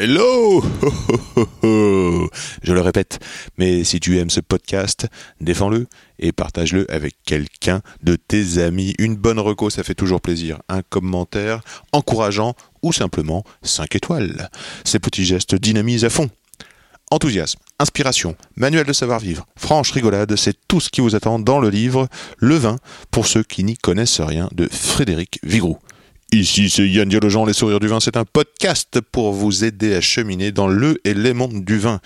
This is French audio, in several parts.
Hello. Je le répète, mais si tu aimes ce podcast, défends-le et partage-le avec quelqu'un de tes amis. Une bonne reco, ça fait toujours plaisir. Un commentaire encourageant ou simplement 5 étoiles. Ces petits gestes dynamisent à fond. Enthousiasme, inspiration, manuel de savoir-vivre, franche rigolade, c'est tout ce qui vous attend dans le livre Le vin pour ceux qui n'y connaissent rien de Frédéric Vigroux. Ici, c'est Yann Diologen, Les Sourires du Vin. C'est un podcast pour vous aider à cheminer dans le et les mondes du vin.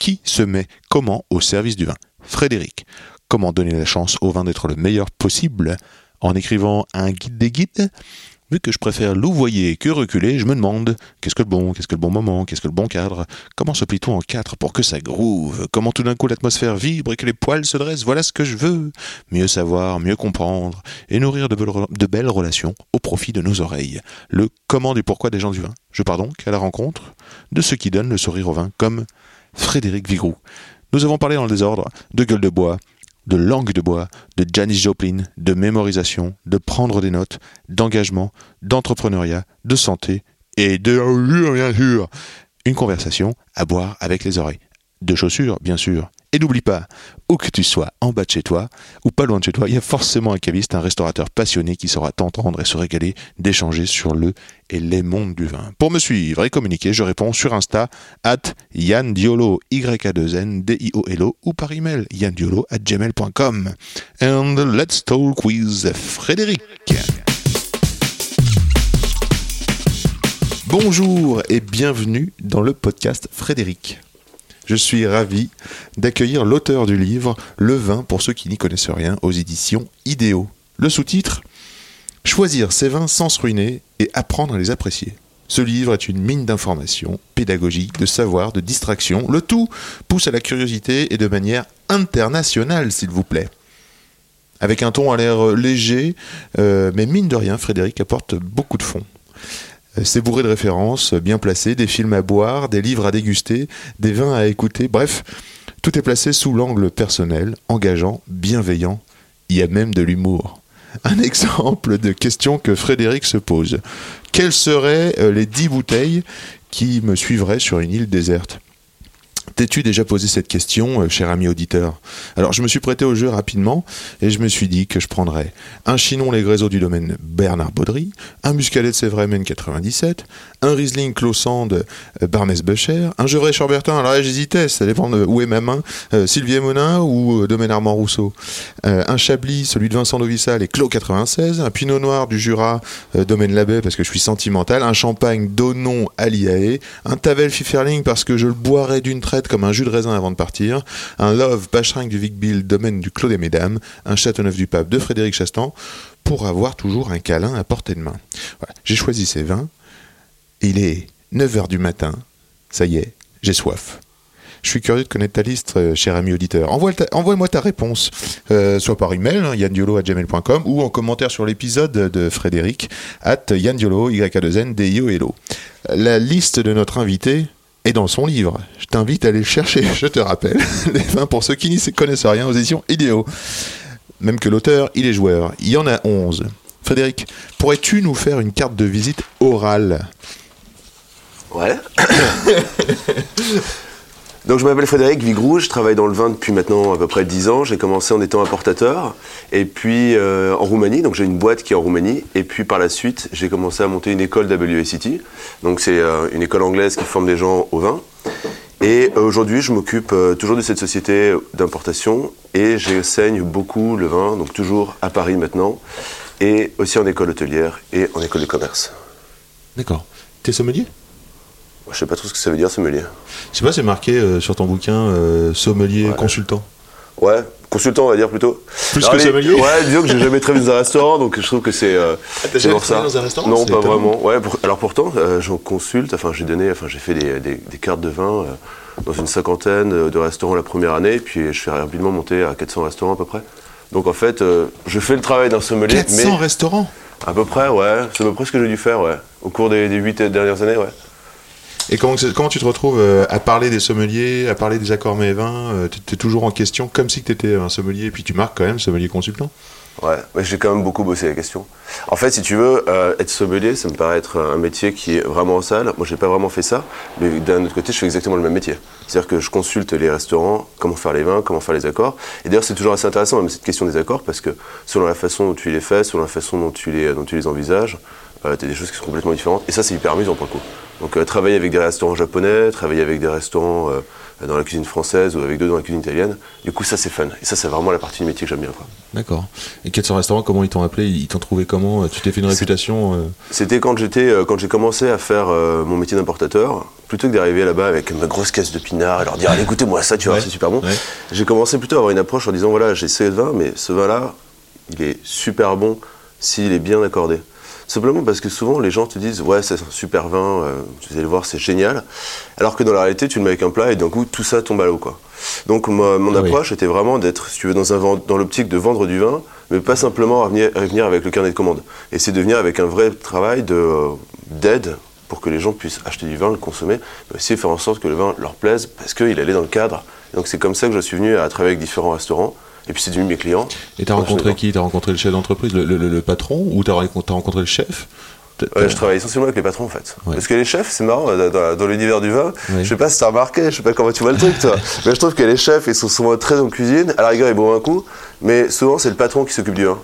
Qui se met comment au service du vin? Frédéric. Comment donner la chance au vin d'être le meilleur possible En écrivant un guide des guides? Vu que je préfère louvoyer que reculer, je me demande qu'est-ce que le bon, qu'est-ce que le bon moment, qu'est-ce que le bon cadre? Comment se plie-t-on en quatre pour que ça groove? Comment tout d'un coup l'atmosphère vibre et que les poils se dressent? Voilà ce que je veux Mieux savoir, mieux comprendre et nourrir de belles, relations au profit de nos oreilles. Le comment du pourquoi des gens du vin. Je pars donc à la rencontre de ceux qui donnent le sourire au vin, comme Frédéric Vigroux. Nous avons parlé dans le désordre de gueule de bois, de langue de bois, de Janis Joplin, de mémorisation, de prendre des notes, d'engagement, d'entrepreneuriat, de santé et de bien sûr une conversation à boire avec les oreilles. De chaussures, bien sûr. Et n'oublie pas, où que tu sois, en bas de chez toi, ou pas loin de chez toi, il y a forcément un caviste, un restaurateur passionné qui saura t'entendre et se régaler d'échanger sur le et les mondes du vin. Pour me suivre et communiquer, je réponds sur Insta, at Yann Diolo, y a 2 n d i o l o ou par email, yandiolo at gmail.com. And let's talk with Frédéric. Bonjour et bienvenue dans le podcast Frédéric. Je suis ravi d'accueillir l'auteur du livre Le vin pour ceux qui n'y connaissent rien aux éditions Idéo. Le sous-titre Choisir ses vins sans se ruiner et apprendre à les apprécier. Ce livre est une mine d'informations, pédagogiques, de savoir, de distraction. Le tout pousse à la curiosité et de manière internationale, s'il vous plaît. Avec un ton à l'air léger, euh, mais mine de rien, Frédéric apporte beaucoup de fond. C'est bourré de références bien placées, des films à boire, des livres à déguster, des vins à écouter, bref, tout est placé sous l'angle personnel, engageant, bienveillant. Il y a même de l'humour. Un exemple de question que Frédéric se pose. Quelles seraient euh, les dix bouteilles qui me suivraient sur une île déserte? T'es-tu déjà posé cette question, euh, cher ami auditeur? Alors, je me suis prêté au jeu rapidement et je me suis dit que je prendrais un Chinon Les Gréseaux du domaine Bernard Baudry, un Muscadet de Sévremen 97, un Riesling Clossand euh, Barmès Becher, un Gevrey Chambertin. Alors là, j'hésitais, ça dépend de où est ma main, euh, Sylvie Monin ou euh, domaine Armand Rousseau. Un Chablis, celui de Vincent Novissal et Clos 96, un Pinot Noir du Jura, domaine Labbé parce que je suis sentimental, un Champagne Donon Aliae, un Tavel Pfifferling parce que je le boirais d'une traite comme un jus de raisin avant de partir, un Love Pacherinck du Vic Bill, domaine du Clos des Mesdames, un Châteauneuf du Pape de Frédéric Chastan, pour avoir toujours un câlin à portée de main. J'ai choisi ces vins. Il est 9h du matin. Ça y est, j'ai soif. Je suis curieux de connaître ta liste, euh, cher ami auditeur. Envoie-moi ta réponse, euh, soit par email, hein, yandiolo.gmail.com, ou en commentaire sur l'épisode de Frédéric, at yandiolo, y a 2 n d i o l La liste de notre invité est dans son livre. Je t'invite à aller le chercher, je te rappelle. Les vins pour ceux qui n'y connaissent rien aux éditions idéaux. Même que l'auteur, il est joueur. Il y en a 11. Frédéric, pourrais-tu nous faire une carte de visite orale? Ouais. Donc je m'appelle Frédéric Vigroux, je travaille dans le vin depuis maintenant à peu près 10 ans. J'ai commencé en étant importateur et puis euh, en Roumanie, donc j'ai une boîte qui est en Roumanie. Et puis par la suite, j'ai commencé à monter une école WSET. Donc c'est euh, une école anglaise qui forme des gens au vin. Et euh, aujourd'hui, je m'occupe toujours de cette société d'importation et j'enseigne beaucoup le vin, donc toujours à Paris maintenant, et aussi en école hôtelière et en école de commerce. D'accord. T'es sommelier? Je sais pas trop ce que ça veut dire, sommelier. Je sais pas, c'est marqué euh, sur ton bouquin euh, sommelier Ouais. consultant. Ouais, consultant on va dire plutôt. Plus Alors, que les- sommelier Ouais, disons que j'ai jamais travaillé dans un restaurant, donc je trouve que c'est. euh, t'as jamais travaillé dans un restaurant Non, pas étonnant. vraiment. Ouais, pour- alors pourtant, euh, j'en consulte. Enfin, j'ai donné, enfin, j'ai fait des, des- des cartes de vin euh, dans une cinquantaine de restaurants la première année, puis je suis rapidement monté à 400 restaurants à peu près. Donc en fait, euh, je fais le travail d'un sommelier, 400 mais restaurants? À peu près, ouais, c'est à peu près ce que j'ai dû faire, ouais, au cours des, des 8 dernières années, ouais. Et comment, tu te retrouves euh, à parler des sommeliers, à parler des accords mets et vins euh, Tu es toujours en question comme si tu étais un sommelier, et puis tu marques quand même sommelier consultant Ouais, j'ai quand même beaucoup bossé la question. En fait, si tu veux, euh, être sommelier, ça me paraît être un métier qui est vraiment en salle. Moi, j'ai pas vraiment fait ça, mais d'un autre côté, je fais exactement le même métier. C'est-à-dire que je consulte les restaurants, comment faire les vins, comment faire les accords. Et d'ailleurs, c'est toujours assez intéressant, même cette question des accords, parce que selon la façon dont tu les fais, selon la façon dont tu les, envisages, tu as des choses qui sont complètement différentes. Et ça, c'est hyper amusant pour le coup. Donc, euh, travailler avec des restaurants japonais, travailler avec des restaurants euh, dans la cuisine française ou avec d'autres dans la cuisine italienne, du coup, ça, c'est fun. Et ça, c'est vraiment la partie du métier que j'aime bien. D'accord. Et 400 restaurants, comment ils t'ont appelé? Ils t'ont trouvé comment? Tu t'es fait une réputation euh, C'était quand j'étais, euh, quand j'ai commencé à faire euh, mon métier d'importateur, plutôt que d'arriver là-bas avec ma grosse caisse de pinard et leur dire allez goûtez-moi ça, tu vois, Ouais, c'est super bon. ouais. J'ai commencé plutôt à avoir une approche en disant voilà, j'ai ce vin, mais ce vin-là, il est super bon s'il est bien accordé. Simplement parce que souvent les gens te disent ouais c'est un super vin, euh, vous allez le voir c'est génial, alors que dans la réalité tu le mets avec un plat et d'un coup tout ça tombe à l'eau quoi. Donc mon oui. approche était vraiment d'être si tu veux dans, un, vend- dans l'optique de vendre du vin, mais pas simplement à venir, à venir avec le carnet de commande. Et c'est de venir avec un vrai travail euh, d'aide pour que les gens puissent acheter du vin, le consommer, mais aussi faire en sorte que le vin leur plaise parce qu'il allait dans le cadre. Et donc c'est comme ça que je suis venu à travailler avec différents restaurants. Et puis c'est devenu mes clients. Et t'as rencontré qui? T'as rencontré le chef d'entreprise, le, le- le patron, ou t'as rencontré, le chef? Ouais, je travaille essentiellement avec les patrons en fait. Ouais. Parce que les chefs, c'est marrant, dans, l'univers du vin, Ouais. je sais pas si t'as remarqué, je sais pas comment tu vois le truc toi, mais je trouve que les chefs, ils sont souvent très en cuisine, à la rigueur ils boivent un coup, mais souvent c'est le patron qui s'occupe du vin.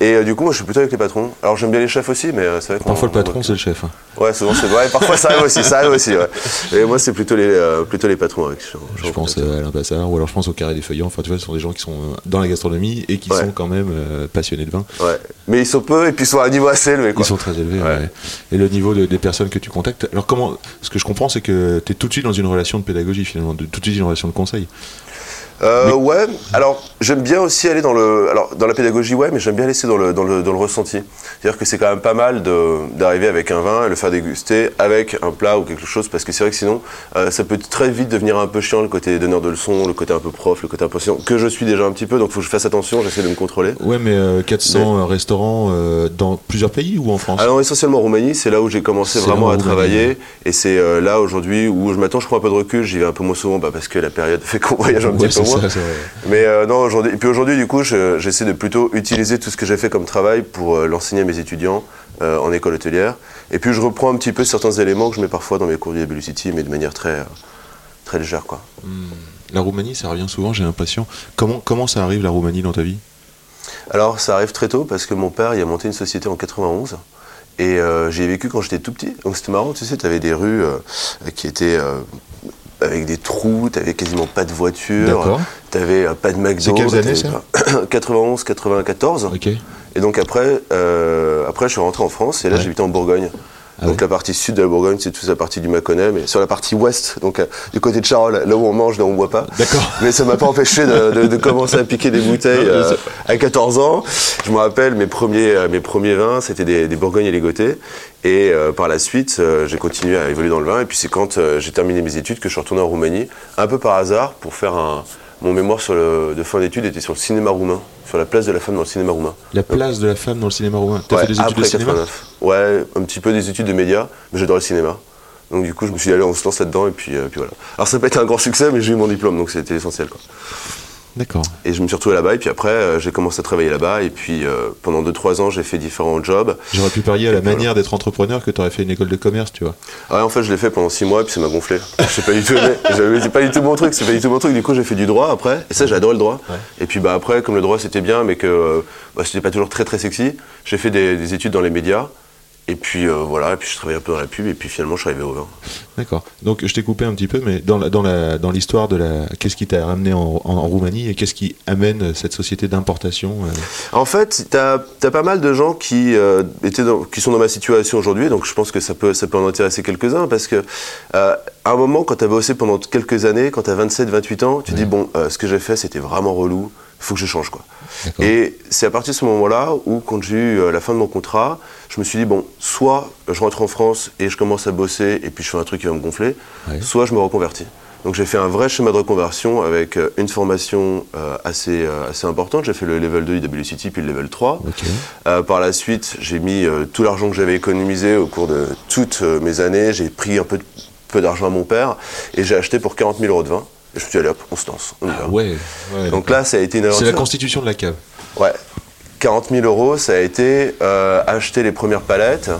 Et euh, du coup, moi je suis plutôt avec les patrons. Alors j'aime bien les chefs aussi, mais euh, c'est vrai Parfois le patron, c'est le chef. hein. Ouais, souvent c'est vrai, parfois ça arrive aussi, ça arrive aussi, ouais. Et moi c'est plutôt les, euh, plutôt les patrons avec je, Je pense à Alain Passard, ou alors je pense au Carré des Feuillants. Enfin, tu vois, ce sont des gens qui sont dans la gastronomie et qui sont quand même passionnés de vin. Ouais. Mais ils sont peu et puis ils sont à un niveau assez élevé quoi. Ils sont très élevés. Ouais. Et le niveau de- des personnes que tu contactes. Alors, comment Ce que je comprends, c'est que tu es tout de suite dans une relation de pédagogie, finalement, de, tout de suite une relation de conseil. Euh, Ouais, alors j'aime bien aussi aller dans le. Alors dans la pédagogie, ouais, mais j'aime bien laisser dans le, dans le, dans le ressenti. C'est-à-dire que c'est quand même pas mal d'arriver avec un vin et le faire déguster avec un plat ou quelque chose, parce que c'est vrai que sinon, euh, ça peut très vite devenir un peu chiant le côté donneur de leçons, le côté un peu prof, le côté un peu chiant, que je suis déjà un petit peu, donc il faut que je fasse attention, j'essaie de me contrôler. Ouais, mais euh, 400 euh, restaurants euh, dans plusieurs pays ou en France? Alors essentiellement en Roumanie, c'est là où j'ai commencé vraiment à Roumanie, travailler, et c'est euh, là aujourd'hui où je m'attends, je prends un peu de recul, j'y vais un peu moins souvent, bah, parce que la période fait qu'on voyage un Ouais, petit peu c'est ça. Mais euh, non, aujourd'hui, et puis aujourd'hui, du coup, je- j'essaie de plutôt utiliser tout ce que j'ai fait comme travail pour euh, l'enseigner à mes étudiants euh, en école hôtelière. Et puis je reprends un petit peu certains éléments que je mets parfois dans mes cours de City, mais de manière très, très légère, quoi. La Roumanie, ça revient souvent, j'ai l'impression. Comment, comment ça arrive, la Roumanie, dans ta vie? Alors, ça arrive très tôt parce que mon père, il a monté une société en 91. Et euh, j'y ai vécu quand j'étais tout petit. Donc c'était marrant, tu sais, tu avais des rues euh, qui étaient euh, avec des trous, tu avais quasiment pas de voiture, D'accord. tu avais pas de McDo. C'est quelles années, t'avais pas- 91, 94. Ok. Et donc après, euh, après, je suis rentré en France et là, Ouais. j'habitais en Bourgogne. Ah donc la partie sud de la Bourgogne, c'est toute la partie du Mâconnais, mais sur la partie ouest, donc euh, du côté de Charolles, là où on mange, là où on boit pas. D'accord. Mais ça m'a pas empêché de, de- de commencer à piquer des bouteilles euh, à 14 ans. Je me rappelle mes premiers, euh, mes premiers vins, c'était des, des Bourgognes et les Gottés. Et euh, par la suite, j'ai continué à évoluer dans le vin. Et puis c'est quand j'ai terminé mes études que je suis retourné en Roumanie, un peu par hasard, pour faire un. Mon mémoire sur le, de fin d'études était sur le cinéma roumain, sur la place de la femme dans le cinéma roumain. La place de la femme dans le cinéma roumain. T'as Ouais, fait des études de après cinéma? 89. Ouais, un petit peu des études de médias, mais j'adore le cinéma. Donc du coup, je me suis dit, allez, on se lance là-dedans, et puis, euh, puis voilà. Alors ça n'a pas été un grand succès, mais j'ai eu mon diplôme, donc c'était essentiel. Quoi. D'accord. Et je me suis retrouvé là-bas, et puis après, euh, j'ai commencé à travailler là-bas, et puis euh, pendant 2-3 ans, j'ai fait différents jobs. J'aurais pu parier à la Voilà. manière d'être entrepreneur que tu aurais fait une école de commerce, tu vois. Ah ouais, en fait, je l'ai fait pendant 6 mois, et puis ça m'a gonflé. Je sais pas du tout C'est pas du tout mon truc, c'est pas du tout mon truc. Du coup, j'ai fait du droit après, et ça, j'ai adoré le droit. Ouais. Et puis bah, après, comme le droit c'était bien, mais que euh, bah, c'était pas toujours très très sexy, j'ai fait des, des études dans les médias. Et puis euh, voilà, et puis je travaillais un peu dans la pub, et puis finalement, je suis arrivé au vin. D'accord. Donc je t'ai coupé un petit peu, mais dans la- dans la- dans l'histoire de la, qu'est-ce qui t'a ramené en, en- en Roumanie et qu'est-ce qui amène cette société d'importation euh, En fait, tu as, pas mal de gens qui, euh, étaient dans- qui sont dans ma situation aujourd'hui, donc je pense que ça peut, ça peut en intéresser quelques-uns, parce que à un moment, quand tu as bossé pendant quelques années, quand tu as 27-28 ans, tu Ouais. dis, bon, ce que j'ai fait, c'était vraiment relou, il faut que je change. quoi. Et c'est à partir de ce moment-là où, quand j'ai eu euh, la fin de mon contrat, je me suis dit, bon, soit je rentre en France et je commence à bosser, et puis je fais un truc qui va me gonfler, Ouais. soit je me reconvertis. Donc j'ai fait un vrai schéma de reconversion avec euh, une formation euh, assez, euh, assez importante. J'ai fait le level 2 IWCT puis le level 3. Ok. Euh, par la suite, j'ai mis tout l'argent que j'avais économisé au cours de toutes mes années. J'ai pris un peu, de- peu d'argent à mon père et j'ai acheté pour 40 000 euros de vin. Et je me suis dit, allez hop, on se lance, on y va. Ah ouais. ouais, Donc là, ça a été une c'est la aventure. constitution de la cave. Ouais. 40 000 euros, ça a été euh, acheter les premières palettes.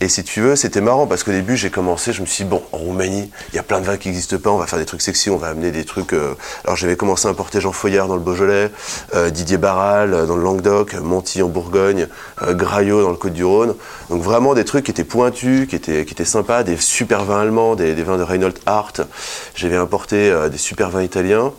Et si tu veux, c'était marrant parce qu'au début, j'ai commencé, je me suis dit, bon, en Roumanie, il y a plein de vins qui n'existent pas, on va faire des trucs sexy, on va amener des trucs. euh, Alors j'avais commencé à importer Jean Foyard dans le Beaujolais, euh, Didier Barral dans le Languedoc, Monty en Bourgogne, Graillot dans le Côte-du-Rhône. Donc vraiment des trucs qui étaient pointus, qui étaient, qui étaient sympas, des super vins allemands, des, des vins de Reinhold Hart. J'avais importé des super vins italiens.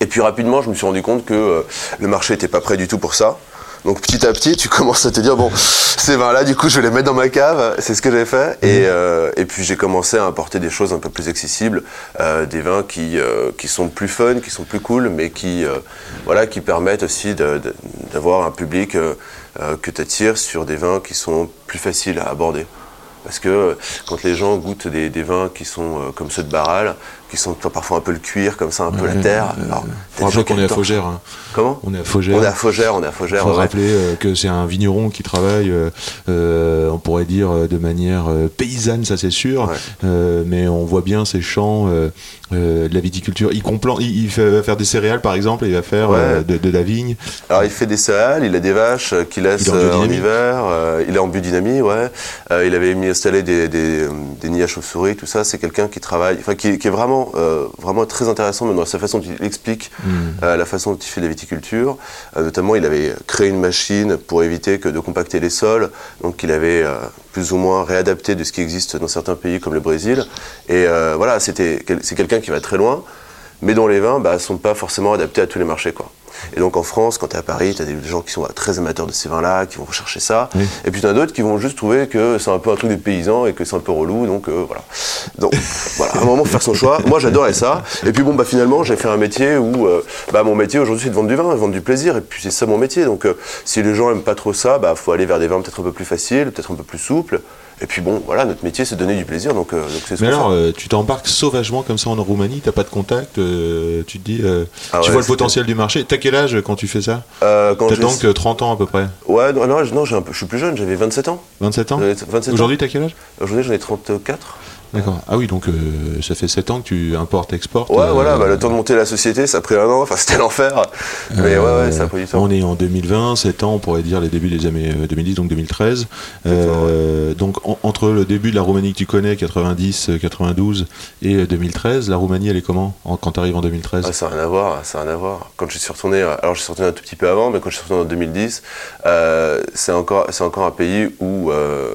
Et puis rapidement, je me suis rendu compte que euh, le marché n'était pas prêt du tout pour ça. Donc petit à petit, tu commences à te dire bon, ces vins-là, du coup, je vais les mettre dans ma cave. C'est ce que j'ai fait. Et, euh, et puis j'ai commencé à importer des choses un peu plus accessibles, euh, des vins qui euh, qui sont plus fun, qui sont plus cool, mais qui euh, voilà, qui permettent aussi d'avoir un public euh, euh, que tu attires sur des vins qui sont plus faciles à aborder. Parce que euh, quand les gens goûtent des, des vins qui sont euh, comme ceux de Barral, qui sont parfois un peu le cuir, comme ça, un peu la terre. alors, qui qu'on est à. Faugère. hein. Comment On est à Faugère. On est à Faugère, on est à Faugère. Il faut ouais. rappeler euh, que c'est un vigneron qui travaille, euh, euh, on pourrait dire euh, de manière euh, paysanne, ça c'est sûr, Ouais. Euh, mais on voit bien ces champs de la viticulture. Il, complan- il, il fait, va faire des céréales par exemple, et il va faire Ouais. de, de la vigne. Alors il fait des céréales, il a des vaches qu'il laisse Il en en hiver, il est en biodynamie, ouais. Il avait mis installé des, des, des nids à chauves-souris, tout ça. C'est quelqu'un qui travaille, enfin qui, qui est vraiment, euh, vraiment très intéressant même dans sa façon dont il explique euh, la façon dont il fait de la viticulture. Euh, notamment, il avait créé une machine pour éviter que de compacter les sols, donc il avait plus ou moins réadapté de ce qui existe dans certains pays comme le Brésil. Et voilà, c'était, c'est quelqu'un qui va très loin, mais dont les vins ne sont pas forcément adaptés à tous les marchés. Quoi. Et donc en France, quand tu es à Paris, tu as des gens qui sont très amateurs de ces vins-là, qui vont rechercher ça. Oui. Et puis tu as d'autres qui vont juste trouver que c'est un peu un truc des paysans et que c'est un peu relou. Donc euh, voilà. Donc voilà, à un moment, faut faire son choix. Moi, j'adorais ça. Et puis bon, bah, finalement, j'ai fait un métier où euh, bah, mon métier aujourd'hui, c'est de vendre du vin, de vendre du plaisir. Et puis c'est ça mon métier. Donc euh, si les gens aiment pas trop ça, bah, faut aller vers des vins peut-être un peu plus faciles, peut-être un peu plus souples. Et puis bon, voilà, notre métier, c'est de donner du plaisir. Donc euh, donc c'est ce Mais alors, euh, tu t'embarques sauvagement comme ça en Roumanie, t'as pas de contact, euh, tu te dis, euh, Ah tu ouais, vois le potentiel du marché. T'as quel âge quand tu fais ça T'as donc euh, 30 ans à peu près. Ouais, non, non, un peu- je suis plus jeune, j'avais 27 ans. 27 ans J'avais 27 ans. Aujourd'hui, t'as quel âge Aujourd'hui, j'en ai 34. D'accord. Ah oui, donc euh, ça fait 7 ans que tu importes, exportes. Ouais, euh, voilà, bah, le temps de monter la société, ça a pris un an, enfin, c'était l'enfer. Mais ouais, Euh, ouais, ça a pris du temps. On est en 2020, 7 ans, on pourrait dire les débuts des années euh, 2010, donc 2013. Euh, donc en- entre le début de la Roumanie que tu connais, 90, euh, 92, et euh, 2013, la Roumanie, elle est comment en- quand tu arrives en 2013 Ah, ça n'a rien à voir, ça n'a rien à voir. Quand je suis retourné, euh, alors je suis retourné un tout petit peu avant, mais quand je suis retourné en 2010, euh, c'est encore, c'est encore un pays où, euh,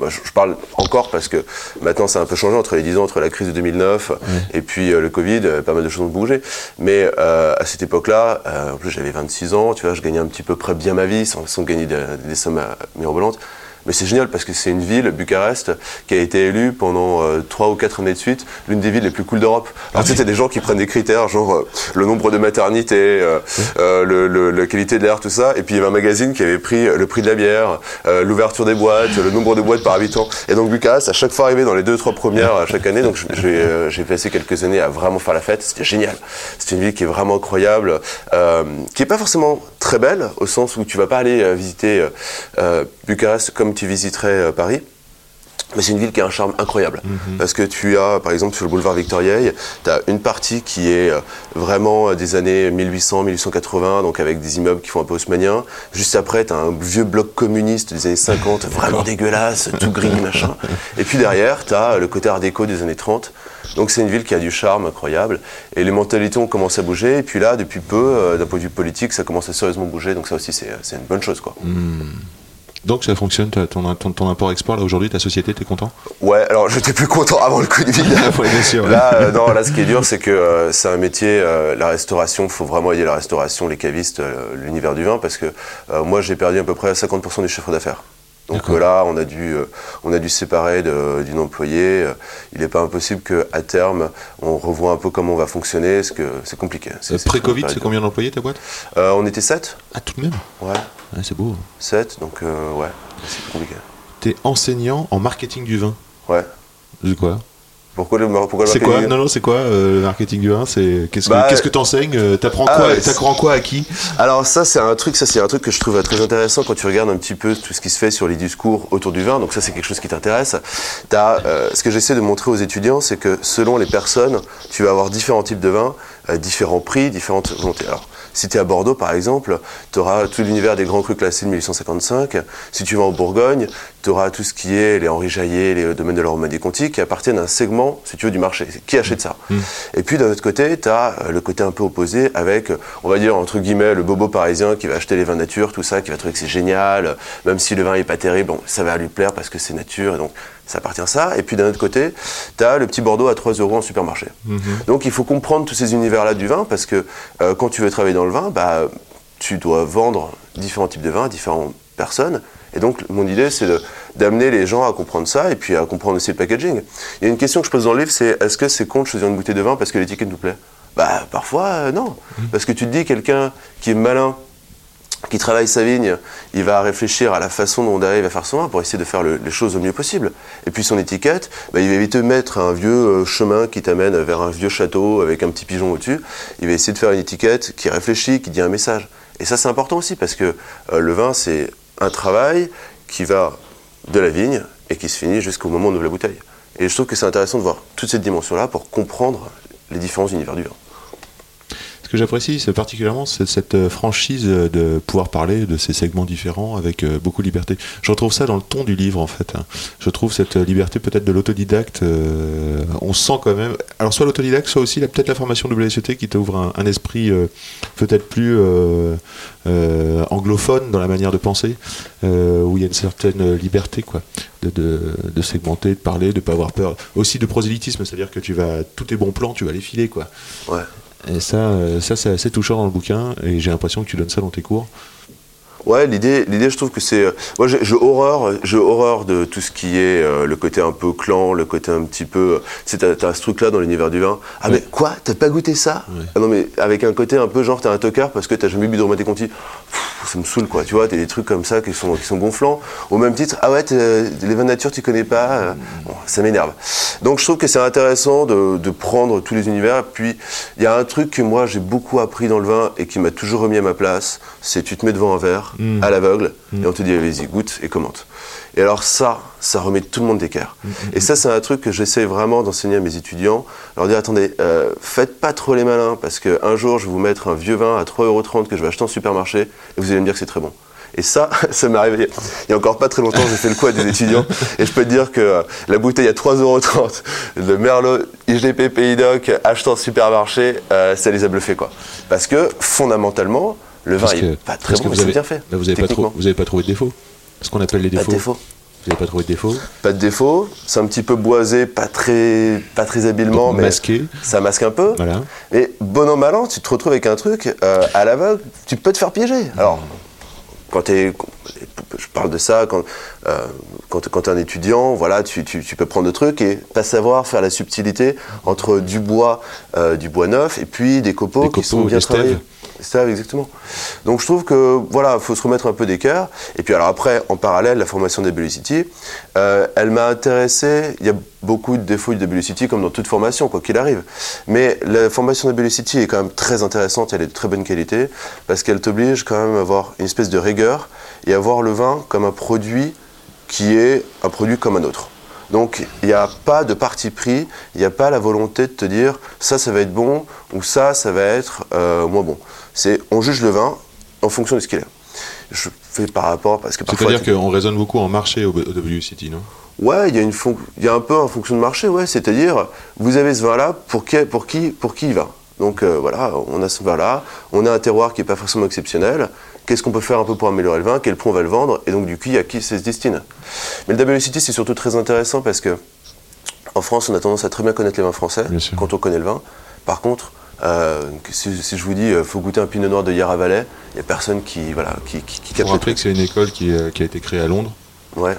bah, je, je parle encore parce que maintenant a un peu changé entre les 10 ans, entre la crise de 2009 et puis euh, le Covid, euh, pas mal de choses ont bougé. Mais euh, à cette époque-là, en plus j'avais 26 ans, tu vois, je gagnais un petit peu près bien ma vie sans, sans gagner des, des sommes mirobolantes. Mais c'est génial parce que c'est une ville, Bucarest, qui a été élue pendant euh, trois ou quatre années de suite l'une des villes les plus cool d'Europe. Alors sais, t'as des gens qui prennent des critères genre euh, le nombre de maternités, euh, le, le- la qualité de l'air, tout ça. Et puis il y avait un magazine qui avait pris le prix de la bière, l'ouverture des boîtes, le nombre de boîtes par habitant. Et donc Bucarest, à chaque fois arrivé dans les deux trois premières à chaque année. Donc j'ai passé quelques années à vraiment faire la fête. C'était génial. C'est une ville qui est vraiment incroyable, qui est pas forcément très belle au sens où tu vas pas aller visiter Bucarest comme tu visiterais euh, Paris. Mais c'est une ville qui a un charme incroyable. Parce que tu as, par exemple, sur le boulevard Victoriaille, tu as une partie qui est euh, vraiment euh, des années 1800, 1880, donc avec des immeubles qui font un peu haussmanien. Juste après, tu as un vieux bloc communiste des années 50, vraiment dégueulasse, tout gris, machin. Et puis derrière, tu as le côté art déco des années 30. Donc c'est une ville qui a du charme incroyable. Et les mentalités ont commencé à bouger. Et puis là, depuis peu, d'un point de vue politique, ça commence à sérieusement bouger. Donc ça aussi, c'est c'est une bonne chose. quoi. Donc ça fonctionne, ton, ton, ton import-export, là aujourd'hui, ta société, t'es content? Ouais, alors j'étais plus content avant le Covid. Ouais, bien sûr, ouais. Là, euh, non, là, ce qui est dur, c'est que euh, c'est un métier, euh, la restauration, il faut vraiment aider la restauration, les cavistes, l'univers du vin, parce que moi, j'ai perdu à peu près 50% du chiffre d'affaires. Donc là, on a dû, euh, on a dû se séparer d'une employée. Euh, Il n'est pas impossible qu'à terme, on revoie un peu comment on va fonctionner, parce que c'est compliqué. C'est- Euh, c'est Pré-Covid, c'est combien d'employés ta boîte? Euh, On était 7 Ah, tout de même? Ouais, Ouais, C'est beau. 7, donc euh, ouais, c'est compliqué. T'es enseignant en marketing du vin? Ouais. De quoi? Pourquoi le, pourquoi C'est marketing quoi du vin Non, non, c'est quoi euh, le marketing du vin C'est qu'est-ce Bah, que qu'est-ce que t'enseignes Euh, T'apprends ah, quoi ouais, T'apprends quoi à qui Alors ça c'est un truc, ça c'est un truc que je trouve très intéressant quand tu regardes un petit peu tout ce qui se fait sur les discours autour du vin. Donc ça c'est quelque chose qui t'intéresse. T'as, euh, ce que j'essaie de montrer aux étudiants, c'est que selon les personnes, tu vas avoir différents types de vins, euh, différents prix, différentes volontés. Alors si tu es à Bordeaux par exemple, tu auras tout l'univers des grands crus classés de 1855. Si tu vas en Bourgogne, tu auras tout ce qui est les Henri Jaillet, les domaines de la Romanée Conti qui appartiennent à un segment, si tu veux, du marché. Qui achète ça Et puis d'un autre côté, tu as le côté un peu opposé avec, euh, on va dire entre guillemets, le bobo parisien qui va acheter les vins nature, tout ça, qui va trouver que c'est génial, même si le vin est pas terrible, bon, ça va lui plaire parce que c'est nature, et donc ça appartient à ça. Et puis d'un autre côté, tu as le petit Bordeaux à 3 euros en supermarché. Donc il faut comprendre tous ces univers-là du vin parce que euh, quand tu veux travailler dans le vin, bah, tu dois vendre différents types de vins à différentes personnes. Et donc mon idée, c'est d'amener les gens à comprendre ça et puis à comprendre aussi le packaging. Il y a une question que je pose dans le livre, c'est est-ce que c'est con de choisir une bouteille de vin parce que l'étiquette nous plaît? Bah parfois euh, non. Parce que tu te dis quelqu'un qui est malin, qui travaille sa vigne, il va réfléchir à la façon dont on arrive à faire son vin pour essayer de faire le- les choses au mieux possible. Et puis son étiquette, bah, il va éviter de mettre un vieux euh, chemin qui t'amène vers un vieux château avec un petit pigeon au-dessus. Il va essayer de faire une étiquette qui réfléchit, qui dit un message. Et ça c'est important aussi parce que euh, le vin c'est un travail qui va de la vigne et qui se finit jusqu'au moment où on ouvre la bouteille. Et je trouve que c'est intéressant de voir toute cette dimension-là pour comprendre les différents univers du vin. Ce que j'apprécie c'est particulièrement, c'est cette euh, franchise euh, de pouvoir parler de ces segments différents avec euh, beaucoup de liberté. Je retrouve ça dans le ton du livre en fait. hein. Je trouve cette liberté peut-être de l'autodidacte. on sent quand même. Alors soit l'autodidacte, soit aussi peut-être la formation WSET qui t'ouvre un, un esprit peut-être plus anglophone dans la manière de penser, où il y a une certaine liberté quoi, de, segmenter, de parler, de pas avoir peur. Aussi de prosélytisme, c'est-à-dire que tu vas tous tes bons plans, tu vas les filer quoi. Ouais. Et ça, euh, ça c'est assez touchant dans le bouquin, et j'ai l'impression que tu donnes ça dans tes cours. Ouais, l'idée, l'idée, je trouve que c'est. euh, Moi, j'ai j'ai horreur, j'ai horreur de tout ce qui est euh, le côté un peu clan, le côté un petit peu. Tu sais, t'as, t'as ce truc-là dans l'univers du vin. Ah, mais quoi? T'as pas goûté ça? Ah Non, mais avec un côté un peu genre, t'es un tocard parce que t'as jamais bu de Romaté Conti. Pff, Ça me saoule, quoi. Tu vois, t'as des trucs comme ça qui sont, qui sont gonflants. Au même titre, ah ouais, les vins nature, tu connais pas. euh, bon, ça m'énerve. Donc, je trouve que c'est intéressant de, de prendre tous les univers. Puis, il y a un truc que moi, j'ai beaucoup appris dans le vin et qui m'a toujours remis à ma place c'est tu te mets devant un verre, À l'aveugle, et on te dit, vas-y, goûte et commente. Et alors ça, ça remet tout le monde d'équerre. Et ça, c'est un truc que j'essaie vraiment d'enseigner à mes étudiants. Leur dire, attendez, euh, faites pas trop les malins, parce qu'un jour, je vais vous mettre un vieux vin à 3,30€ que je vais acheter en supermarché, et vous allez me dire que c'est très bon. Et ça, ça m'est arrivé il y a encore pas très longtemps, j'ai fait le coup à des étudiants, et je peux te dire que euh, la bouteille à 3,30€, le Merlot IGP Pays d'Oc acheté en supermarché, euh, ça les a bluffés, quoi. Parce que, fondamentalement, le vin Parce que- est pas très bon, mais c'est bien fait. Là, vous n'avez pas, techniquement. trou- vous avez pas trouvé de défaut Ce qu'on appelle les Pas de défauts. défaut. Vous n'avez pas trouvé de défaut Pas de défaut, c'est un petit peu boisé, pas très, pas très habilement, Donc, mais masqué. ça masque un peu. Voilà. Et bon an, mal an, tu te retrouves avec un truc, euh, à l'aveugle, tu peux te faire piéger. Alors, quand t'es, je parle de ça, quand, euh, quand, quand t'es un étudiant, voilà, tu, tu, tu peux prendre le truc et pas savoir faire la subtilité entre du bois, euh, du bois neuf et puis des copeaux, Des qui copeaux, sont bien travaillés. Stèves, exactement. Donc je trouve que voilà, faut se remettre un peu d'écart. Et puis alors après, en parallèle, la formation d'Abilicity, euh, elle m'a intéressé. Il y a beaucoup de défauts d'Abilicity comme dans toute formation, quoi qu'il arrive. Mais la formation d'Abilicity est quand même très intéressante. Elle est de très bonne qualité parce qu'elle t'oblige quand même à avoir une espèce de rigueur et à voir le vin comme un produit qui est un produit comme un autre. Donc il n'y a pas de parti pris, il n'y a pas la volonté de te dire ça, ça va être bon ou ça, ça va être euh, moins bon. C'est on juge le vin en fonction de ce qu'il est. Je fais par rapport parce que parfois. C'est-à-dire qu'on raisonne beaucoup en marché au, WCT, non? Ouais, il y a une fon- il y a un peu en fonction de marché, ouais. C'est-à-dire, vous avez ce vin-là, pour qui, pour qui, pour qui il va? Donc euh, voilà, on a ce vin-là, on a un terroir qui n'est pas forcément exceptionnel. Qu'est-ce qu'on peut faire un peu pour améliorer le vin Quel prix on va le vendre Et donc du coup, à qui ça se destine Mais le WCT, c'est surtout très intéressant parce que en France, on a tendance à très bien connaître les vins français quand on connaît le vin. Par contre, euh, si, si je vous dis, euh, faut goûter un Pinot Noir de Yarra Valley, il n'y a personne qui, voilà, qui, qui, qui capte que c'est une école qui, euh, qui a été créée à Londres, Ouais.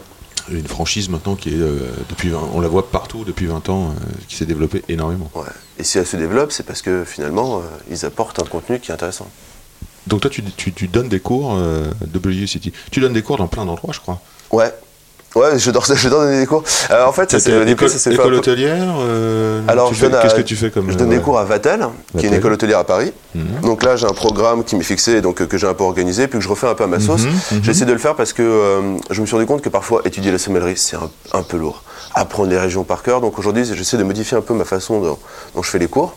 une franchise maintenant qui est euh, depuis 20 on la voit partout depuis 20 ans, qui s'est développée énormément. Ouais. Et si elle se développe, c'est parce que finalement, ils apportent un contenu qui est intéressant. Donc toi, tu, tu- tu donnes des cours euh, WCT. Tu donnes des cours dans plein d'endroits, je crois. Ouais. Ouais, je dors, je dors donner des cours. Euh, en fait, c'est, début, école, ça hôtelière euh, Alors, Qu'est-ce que tu fais comme Je donne des ouais. cours à Vatel, qui est une école hôtelière à Paris. Mhm. Donc là, j'ai un programme qui m'est fixé, donc euh, que j'ai un peu organisé, puis que je refais un peu à ma sauce. Mhm, mhm. J'essaie de le faire parce que euh, je me suis rendu compte que parfois, étudier la sommellerie, c'est un, un peu lourd. Apprendre les régions par cœur. Donc aujourd'hui, j'essaie de modifier un peu ma façon dont, dont je fais les cours.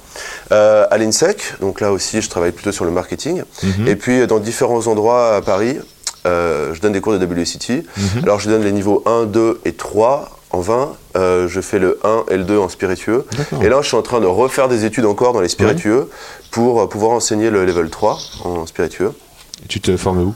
Euh, à l'INSEC, donc là aussi, je travaille plutôt sur le marketing. Mhm. Et puis, euh, dans différents endroits à Paris, euh, je donne des cours de WCT. Mhm. Alors, je donne les niveaux 1, 2 et 3 en vin. Euh, je fais le 1 et le 2 en spiritueux. D'accord. Et là, je suis en train de refaire des études encore dans les spiritueux pour euh, pouvoir enseigner le level 3 en spiritueux. Tu te formes où?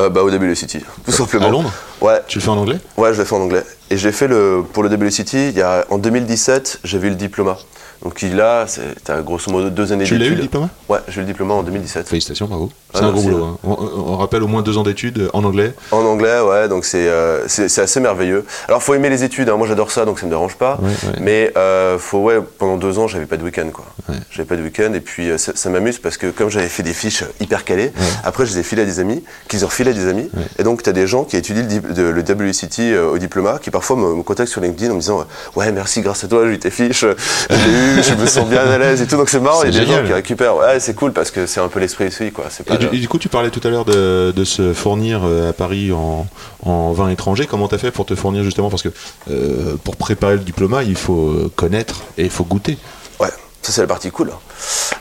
Euh, bah, au WCT, tout simplement. À Londres? Ouais, Tu le fais en anglais? Ouais, je l'ai fait en anglais. Et j'ai fait le pour le WCT, il y a, en 2017, j'avais eu le diplôme. Donc il a, c'est t'as grosso modo deux années Tu l'as eu d'études. le diplôme Ouais, j'ai eu le diplôme en 2017. Félicitations, bravo. Ah, C'est un gros boulot. hein. On, on rappelle au moins deux ans d'études en anglais. En anglais, ouais, donc c'est euh, assez merveilleux. Alors faut aimer les études, hein. moi j'adore ça, donc ça me dérange pas. Ouais, ouais. Mais euh, faut, ouais, pendant deux ans, j'avais pas de week-end, quoi. Ouais. J'avais pas de week-end, et puis euh, ça, ça m'amuse parce que comme j'avais fait des fiches hyper calées, après je les ai filées à des amis, qui les ont refilées à des amis, Ouais. et donc tu as des gens qui étudient le, de- le WCT euh, au diplôme, qui parfois me, me contactent sur LinkedIn en me disant Ouais, merci, grâce à toi, j'ai eu tes fiches, euh, je l'ai eu, je me sens bien à l'aise et tout, donc c'est marrant, il y a des gens qui récupèrent. Ouais, c'est cool parce que c'est un peu l'esprit ici, quoi. Pas Et du, le- et du coup, tu parlais tout à l'heure de, de se fournir euh, à Paris en, en vin étranger. Comment tu as fait pour te fournir justement? Parce que euh, pour préparer le diplôme, il faut connaître et il faut goûter. Ça c'est la partie cool.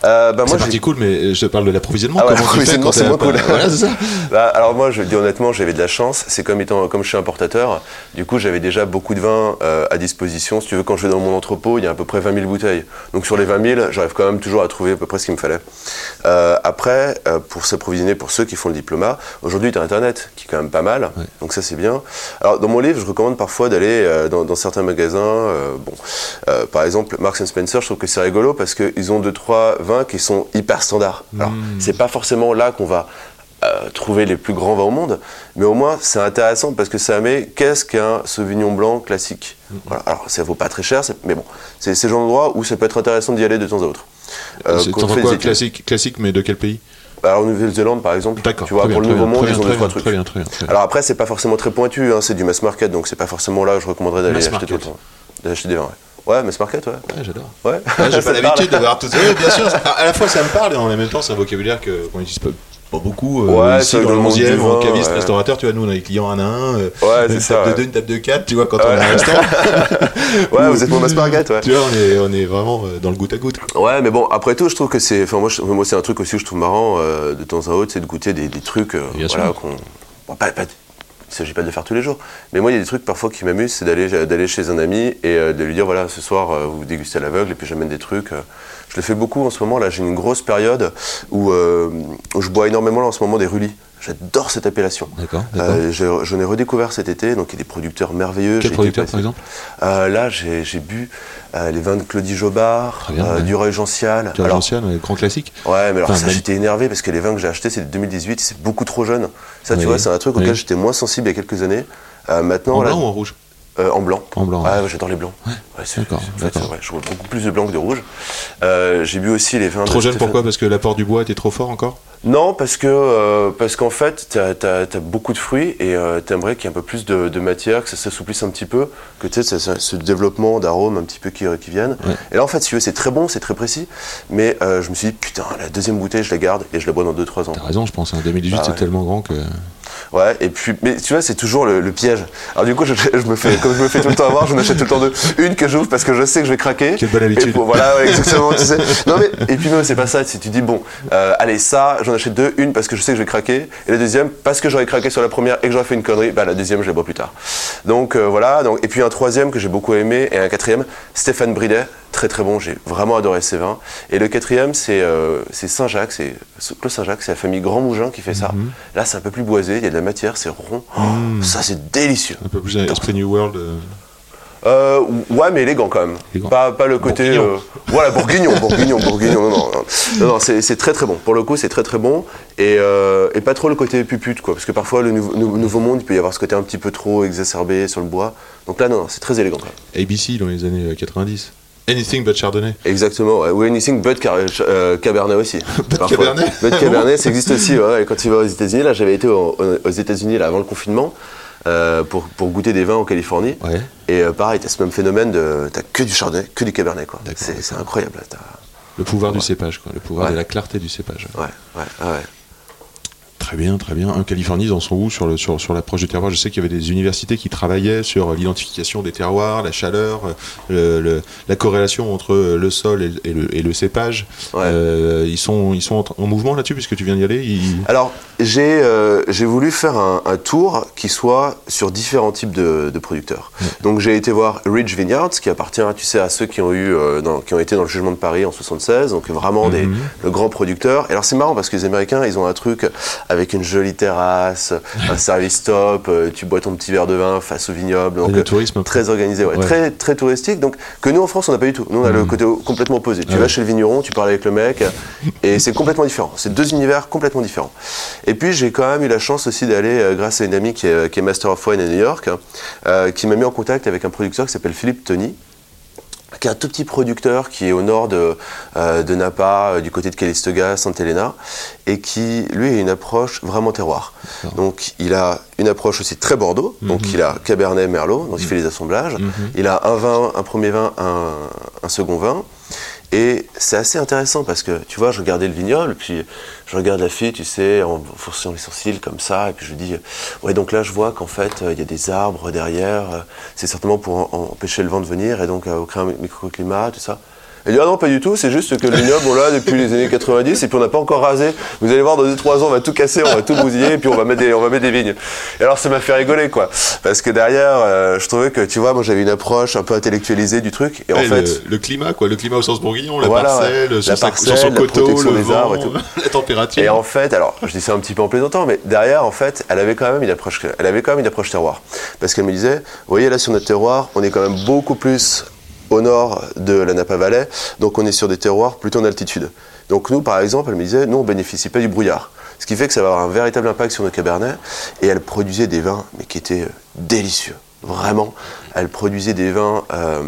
Euh, bah, C'est j'ai- parti cool, mais je te parle de l'approvisionnement. Ah ouais, l'approvisionnement, c'est moins pas- cool. Voilà, c'est ça. Bah, alors moi, je dis honnêtement, j'avais de la chance. C'est comme étant, comme je suis importateur, du coup, j'avais déjà beaucoup de vin euh, à disposition. Si tu veux, quand je vais dans mon entrepôt, il y a à peu près 20 000 bouteilles. Donc sur les 20 000, j'arrive quand même toujours à trouver à peu près ce qu'il me fallait. Euh, après, pour s'approvisionner, pour ceux qui font le diplôme, aujourd'hui, tu as Internet, qui est quand même pas mal. Ouais. Donc ça, c'est bien. Alors dans mon livre, je recommande parfois d'aller dans, dans certains magasins. bon, par exemple, Marks Spencer, je trouve que c'est rigolo parce qu'ils ont deux trois vins qui sont hyper standards. Alors, c'est pas forcément là qu'on va euh, trouver les plus grands vins au monde, mais au moins c'est intéressant parce que ça met qu'est-ce qu'un Sauvignon blanc classique. Voilà. Alors ça vaut pas très cher, mais bon, c'est ces genres d'endroits où ça peut être intéressant d'y aller de temps à autre. Euh, C'est- quoi classique, classique, mais de quel pays? Alors, en Nouvelle-Zélande par exemple, tu vois, très pour le bien, Nouveau très Monde, bien, ils ont deux trois bien, trucs. Très bien, très bien. très bien. Alors après, c'est pas forcément très pointu, hein, c'est du mass market, donc c'est pas forcément là où je recommanderais d'aller acheter tout le market. temps. D'acheter des vins, ouais. Ouais, mass market, ouais. Ouais, j'adore. Ouais. Ouais, J'ai pas l'habitude de voir tout ça. Oui, bien sûr. À la fois, ça me parle et en même temps, c'est un vocabulaire qu'on n'utilise pas, beaucoup. euh, Ouais, ici, dans le dans le monde 11e, du en vin, caviste, ouais. restaurateur, tu vois, nous, on a les clients un à un. euh, Ouais, une ça. table de deux, une table de quatre, tu vois, quand on Ouais. a un restaurant. Ouais, vous êtes mon market, ouais. Tu vois, on est, on est vraiment euh, dans le goutte à goutte. quoi. Ouais, mais bon, après tout, je trouve que c'est. Enfin, moi, moi c'est un truc aussi que je trouve marrant euh, de temps à autre, c'est de goûter des, des trucs. Bien voilà, sûr. qu'on. Bon, pas, pas- il s'agit pas de le faire tous les jours. Mais moi, il y a des trucs parfois qui m'amusent, c'est d'aller chez un ami et euh, de lui dire voilà, ce soir, euh, vous dégustez à l'aveugle et puis j'amène des trucs. Je le fais beaucoup en ce moment. Là, j'ai une grosse période où, euh, où je bois énormément là, en ce moment des rulis. J'adore cette appellation. D'accord. Euh, je- J'en ai redécouvert cet été, donc il y a des producteurs merveilleux. Quel producteur, par exemple Euh, Là, j'ai bu euh, les vins de Claudie Jobard, bien, ouais. du Roy Gential. Euh, grand classique. Ouais, mais alors Enfin, ça, même- j'étais énervé parce que les vins que j'ai achetés, c'est de 2018, c'est beaucoup trop jeune. Ça, Oui, tu vois, c'est un truc auquel oui. j'étais moins sensible il y a quelques années. Maintenant, En là, blanc ou en rouge euh, en blanc. En blanc. Ouais, ouais. ouais, j'adore les blancs. Ouais, c'est- d'accord, je vois beaucoup plus de blanc que de rouge. Euh, j'ai bu aussi les vins Trop de jeune, Stéphane- pourquoi Parce que l'apport du bois était trop fort encore? Non, parce que euh, parce qu'en fait, tu as, beaucoup de fruits et t'aimerais qu'il y ait un peu plus de, de matière, que ça s'assouplisse un petit peu, que tu sais, ce développement d'arômes un petit peu qui, qui viennent. Ouais. Et là, en fait, si tu veux, c'est très bon, c'est très précis, mais je me suis dit, putain, la deuxième bouteille, je la garde et je la bois dans 2-3 ans. T'as raison, je pense. En 2018, Ah c'est ouais. tellement grand que. Ouais, et puis, mais tu vois, c'est toujours le, le piège. Alors du coup, je, je me fais, comme je me fais tout le temps avoir, j'en achète tout le temps deux. Une que j'ouvre parce que je sais que je vais craquer. Quelle bonne Et habitude. pour- voilà, ouais, exactement, tu sais. Non mais, et puis même, c'est pas ça. Si tu dis, bon, euh, allez, ça, j'en achète deux. Une parce que je sais que je vais craquer. Et la deuxième, parce que j'aurais craqué sur la première et que j'aurais fait une connerie, bah la deuxième, je la bois plus tard. Donc euh, voilà, donc, et puis un troisième que j'ai beaucoup aimé, et un quatrième, Stéphane Bridet. Très très bon, j'ai vraiment adoré ces vins. Et le quatrième, c'est euh, Saint-Jacques, c'est Clos Saint-Jacques, c'est la famille Grand Mougin qui fait ça. Mhm. Là, c'est un peu plus boisé, il y a de la matière, c'est rond. Oh, ça, c'est délicieux. Un peu plus esprit New World. euh, Euh, ouais, mais élégant quand même. Élégant. Pas, pas le côté. Bourguignon. voilà, bourguignon, bourguignon, bourguignon. Non, non, non, non, non, c'est très très bon. Pour le coup, c'est très très bon. Et, et pas trop le côté pupute, quoi. Parce que parfois, le nouveau, nou- nouveau monde, il peut y avoir ce côté un petit peu trop exacerbé sur le bois. Donc là, non, non, c'est très élégant quand même. ABC dans les années euh, 90. Anything but Chardonnay. Exactement, ouais. ou anything but car- euh, Cabernet aussi. Parfois. Cabernet But Cabernet, ça existe aussi. Ouais. Quand tu vas aux États-Unis, là, j'avais été aux, aux États-Unis avant le confinement. euh, pour, pour goûter des vins en Californie. Ouais. Et euh, pareil, tu as ce même phénomène de. Tu que du chardonnay, que du cabernet. quoi. C'est incroyable. là, Le pouvoir du cépage, quoi. Le pouvoir de la clarté du cépage. Ouais, ouais, ah ouais. Très bien, très bien. En Californie, ils en sont où sur, le, sur, sur l'approche du terroir Je sais qu'il y avait des universités qui travaillaient sur l'identification des terroirs, la chaleur, euh, le- le- la corrélation entre le sol et, et le, et le cépage. Ouais. Euh, ils, sont, ils sont en, en mouvement là-dessus, puisque tu viens d'y aller ils- Alors, j'ai euh, j'ai voulu faire un, un tour qui soit sur différents types de, de producteurs. Donc, j'ai été voir Ridge Vineyards, qui appartient, tu sais, à ceux qui ont, eu, euh, dans- qui ont été dans le jugement de Paris en 76, donc vraiment des, Mhm. le grand producteur. Et alors, c'est marrant parce que les Américains, ils ont un truc avec une jolie terrasse, un service top, euh, tu bois ton petit verre de vin face au vignoble. Donc, le euh, tourisme. Très organisé, ouais. Ouais. Très, très touristique. Donc, que nous en France, on n'a pas du tout. Nous, on a le côté complètement opposé. Tu Ah vas ouais. chez le vigneron, tu parles avec le mec, et c'est complètement différent. C'est deux univers complètement différents. Et puis, j'ai quand même eu la chance aussi d'aller, euh, grâce à une amie qui est, qui est Master of Wine à New York, euh, qui m'a mis en contact avec un producteur qui s'appelle Philippe Tony qui est un tout petit producteur qui est au nord de, euh, de Napa, euh, du côté de Calistoga, Santa Elena, et qui, lui, a une approche vraiment terroir. Donc, il a une approche aussi très Bordeaux, donc il a Cabernet Merlot, donc il fait les assemblages, il a un vin, un premier vin, un, un second vin, et c'est assez intéressant parce que, tu vois, je regardais le vignoble, puis je regarde la fille, tu sais, en forçant les sourcils comme ça, et puis je dis, ouais, donc là, je vois qu'en fait, euh, il y a des arbres derrière, euh, c'est certainement pour empêcher le vent de venir, et donc euh, créer un microclimat, tout ça. Elle dit, ah non, pas du tout, c'est juste que le vignoble, on l'a depuis les années 90, et puis on n'a pas encore rasé. Vous allez voir, dans 2-3 ans, on va tout casser, on va tout bousiller, et puis on va mettre des, on va mettre des vignes. Et alors, ça m'a fait rigoler, quoi. Parce que derrière, euh, je trouvais que, tu vois, moi, j'avais une approche un peu intellectualisée du truc, et en Ouais, fait, le, le climat, quoi, le climat au sens bourguignon, la Voilà, parcelle, ouais. sur, La parcelle, sur son la coteau, le vent, arbres et tout. la température. Et en fait, alors, je dis ça un petit peu en plaisantant, mais derrière, en fait, elle avait quand même une approche, elle avait quand même une approche terroir. Parce qu'elle me disait, vous voyez, là, sur notre terroir, on est quand même beaucoup plus au nord de la Napa Valley, donc on est sur des terroirs plutôt en altitude. Donc nous, par exemple, elle me disait, nous, on bénéficie pas du brouillard. Ce qui fait que ça va avoir un véritable impact sur nos cabernets. Et elle produisait des vins, mais qui étaient euh, délicieux. Vraiment. Elle produisait des vins euh,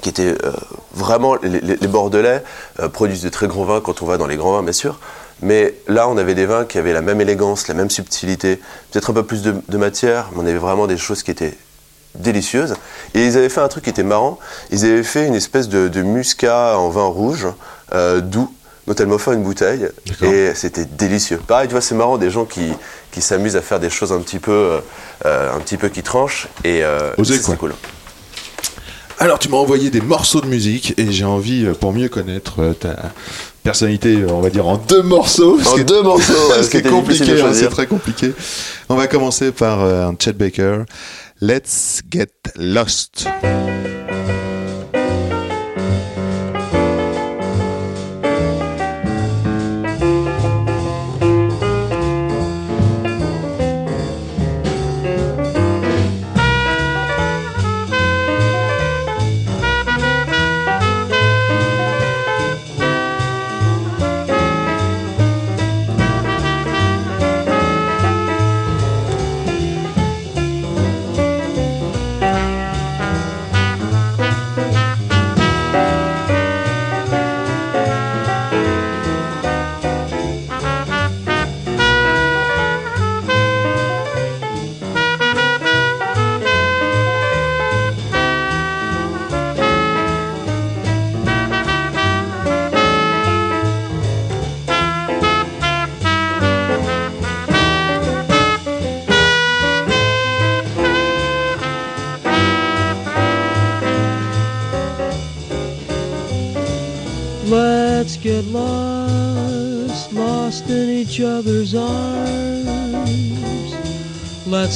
qui étaient euh, vraiment. Les, Bordelais produisent de très grands vins quand on va dans les grands vins, bien sûr. Mais là, on avait des vins qui avaient la même élégance, la même subtilité, peut-être un peu plus de matière, mais on avait vraiment des choses qui étaient délicieuses. Et ils avaient fait un truc qui était marrant. Ils avaient fait une espèce de, de muscat en vin rouge, euh, doux, dont elle m'a offert une bouteille. Et c'était délicieux. Pareil, tu vois, c'est marrant, des gens qui, qui s'amusent à faire des choses un petit peu, euh, euh, un petit peu qui tranchent. Et c'est cool. Alors, tu m'as envoyé des morceaux de musique et j'ai envie, pour mieux connaître ta personnalité, on va dire en deux morceaux. En deux morceaux, ouais, ce qui est c'était difficile compliqué, hein, c'est très compliqué. On va commencer par un Chet Baker. Let's get lost.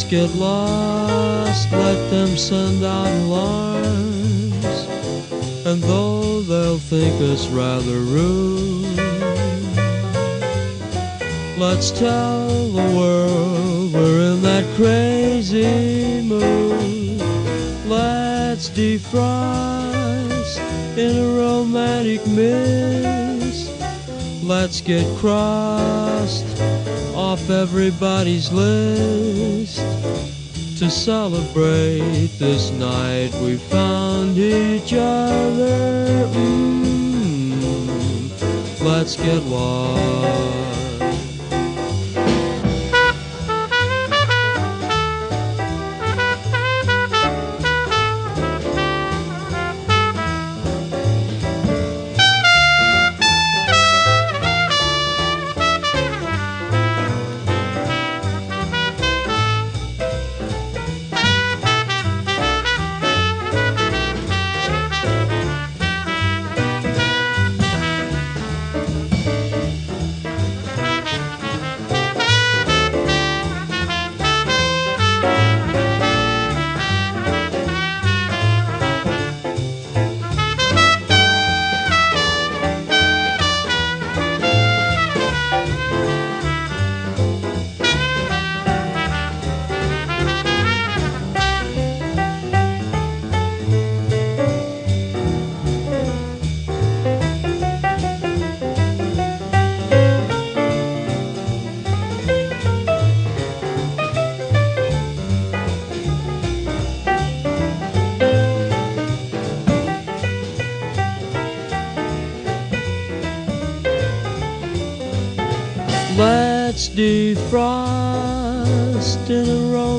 Get lost, let them send out alarms. And though they'll think us rather rude, let's tell the world we're in that crazy mood. Let's defrost in a romantic mist. Let's get crossed off everybody's list to celebrate this night we found each other. Mm, let's get lost.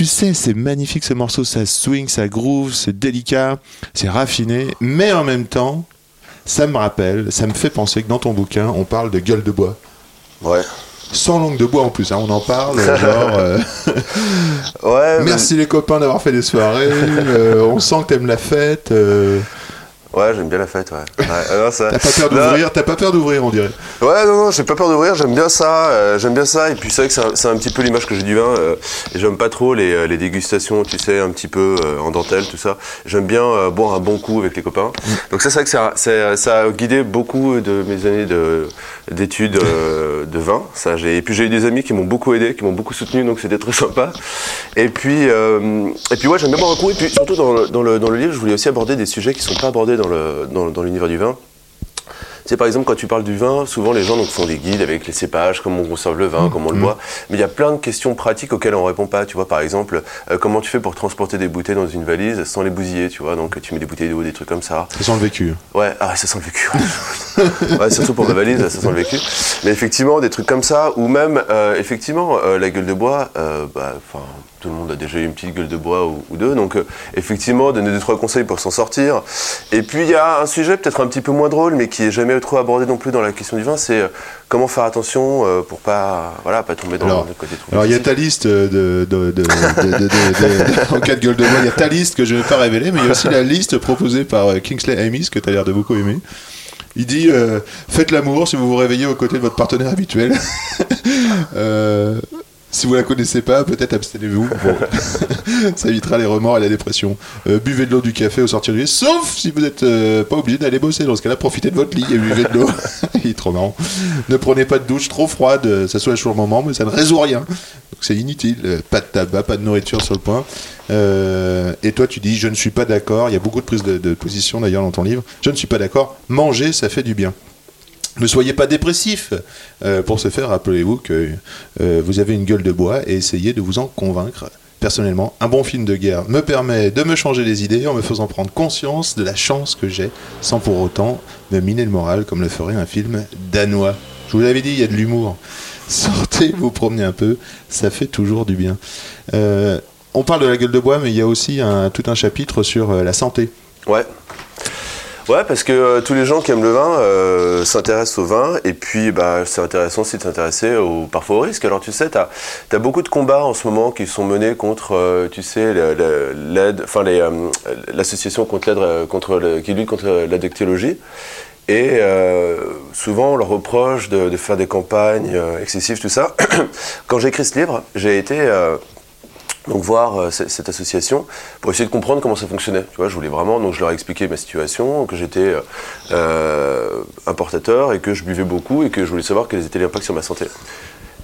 tu sais, c'est magnifique ce morceau, ça swing, ça groove, c'est délicat, c'est raffiné, mais en même temps, ça me rappelle, ça me fait penser que dans ton bouquin, on parle de gueule de bois. Ouais. Sans langue de bois en plus, hein, on en parle, genre, euh, Ouais, mais- merci les copains d'avoir fait des soirées, euh, on sent que t'aimes la fête, euh, Ouais, j'aime bien la fête, ouais. ouais. ça- t'as pas peur d'ouvrir, t'as pas peur d'ouvrir, on dirait. Ouais, non, non, j'ai pas peur d'ouvrir, j'aime bien ça, euh, j'aime bien ça, et puis c'est vrai que c'est un, un petit peu l'image que j'ai du vin, euh, et j'aime pas trop les, euh, les dégustations, tu sais, un petit peu en dentelle, tout ça. J'aime bien boire un bon coup avec les copains. Donc ça, c'est vrai que ça, ça, a guidé beaucoup de mes années de- d'études de vin. Ça, j'ai- et puis j'ai eu des amis qui m'ont beaucoup aidé, qui m'ont beaucoup soutenu, donc c'était très sympa. Et puis, et puis ouais, j'aime bien boire un coup, et puis surtout dans le, dans, le, dans le livre, je voulais aussi aborder des sujets qui sont pas abordés dans le- dans, dans l'univers du vin. Sais, par exemple, quand tu parles du vin, souvent les gens donc, font des guides avec les cépages, comment on conserve le vin, comment on le boit. Mais il y a plein de questions pratiques auxquelles on répond pas. Tu vois, par exemple, euh, comment tu fais pour transporter des bouteilles dans une valise sans les bousiller, tu vois. Donc tu mets des bouteilles d'eau, des trucs comme ça. Ça sent le vécu. Ouais, ah, ça sent le vécu. ouais. surtout pour ma valise, ça sent le vécu. Mais effectivement, des trucs comme ça, ou même, euh, effectivement, euh, la gueule de bois, bah, enfin, tout le monde a déjà eu une petite gueule de bois ou, ou deux, donc euh, effectivement, donner deux trois conseils pour s'en sortir. Et puis il y a un sujet peut-être un petit peu moins drôle, mais qui est jamais trop abordé non plus dans la question du vin, c'est euh, comment faire attention euh, pour pas, voilà, pas tomber dans Alors- le côté trop. Alors il y a ta liste de, de, en cas de gueule de bois, il y a ta liste que je ne vais pas révéler, mais il y a aussi la liste proposée par euh, Kingsley Amis que tu as l'air de beaucoup aimer. Il dit euh, faites l'amour si vous vous réveillez aux côtés de votre partenaire habituel. Euh, si vous la connaissez pas, peut-être abstenez-vous. Ça évitera les remords et la dépression. Euh, buvez de l'eau du café au sortir du lit, sauf si vous n'êtes pas obligé d'aller bosser. Dans ce cas-là, profitez de votre lit et buvez de l'eau. Il est trop marrant. Ne prenez pas de douche trop froide, euh, ça soulage sur le moment, mais ça ne résout rien. Donc c'est inutile. Euh, Pas de tabac, pas de nourriture sur le point. Euh, et toi, tu dis, je ne suis pas d'accord. Il y a beaucoup de prises de, de position d'ailleurs dans ton livre. Je ne suis pas d'accord. Manger, ça fait du bien. Ne soyez pas dépressif. Euh, pour ce faire, rappelez-vous que euh, vous avez une gueule de bois et essayez de vous en convaincre. Personnellement, un bon film de guerre me permet de me changer les idées en me faisant prendre conscience de la chance que j'ai, sans pour autant me miner le moral comme le ferait un film danois. Je vous l'avais dit, il y a de l'humour. Sortez, vous promenez un peu, ça fait toujours du bien. Euh, on parle de la gueule de bois, mais il y a aussi un, tout un chapitre sur la santé. Ouais. Ouais, parce que euh, tous les gens qui aiment le vin euh, s'intéressent au vin, et puis bah, c'est intéressant aussi de s'intéresser parfois au risque. Alors tu sais, tu as, beaucoup de combats en ce moment qui sont menés contre, euh, tu sais, la- la- l'aide, enfin l'association contre l'aide, contre qui lutte contre l'addictologie. Et euh, souvent, on leur reproche de, faire des campagnes excessives, tout ça. Quand j'ai écrit ce livre, j'ai été donc voir euh, cette association pour essayer de comprendre comment ça fonctionnait. Tu vois, je voulais vraiment, donc je leur ai expliqué ma situation, que j'étais euh, euh, importateur et que je buvais beaucoup et que je voulais savoir quels étaient les impacts sur ma santé.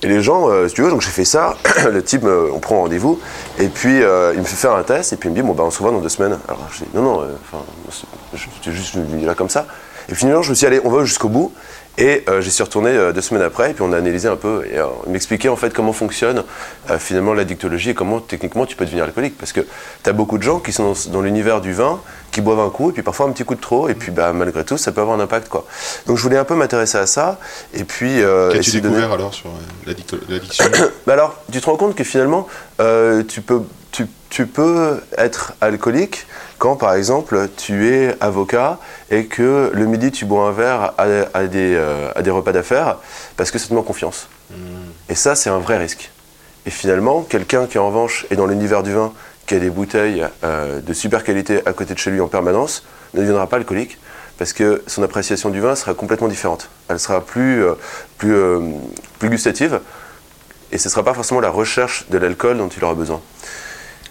Et les gens, si tu veux, donc j'ai fait ça, le type, on prend rendez-vous, et puis il me fait faire un test, et puis il me dit, bon, bah, on se revoit dans deux semaines. Alors je dis, non, non, enfin, j'étais juste venu là comme ça. Et finalement, je me suis dit, allez, on va jusqu'au bout. Et euh, j'y suis retourné euh, deux semaines après, et puis on a analysé un peu, et euh, il m'expliquait en fait comment fonctionne euh, finalement l'addictologie et comment techniquement tu peux devenir alcoolique. Parce que tu as beaucoup de gens qui sont dans, dans l'univers du vin, qui boivent un coup, et puis parfois un petit coup de trop, et puis bah, malgré tout, ça peut avoir un impact. quoi. Donc je voulais un peu m'intéresser à ça, et puis. euh, Qu'as-tu donner- découvert alors sur l'addict- l'addiction bah alors, tu te rends compte que finalement, tu, peux, tu, tu peux être alcoolique quand, par exemple, tu es avocat et que le midi, tu bois un verre à, à des, euh, à des repas d'affaires parce que ça te en confiance. Et ça, c'est un vrai risque. Et finalement, quelqu'un qui, en revanche, est dans l'univers du vin, qui a des bouteilles euh, de super qualité à côté de chez lui en permanence, ne deviendra pas alcoolique parce que son appréciation du vin sera complètement différente. Elle sera plus, euh, plus, euh, plus gustative et ce ne sera pas forcément la recherche de l'alcool dont il aura besoin.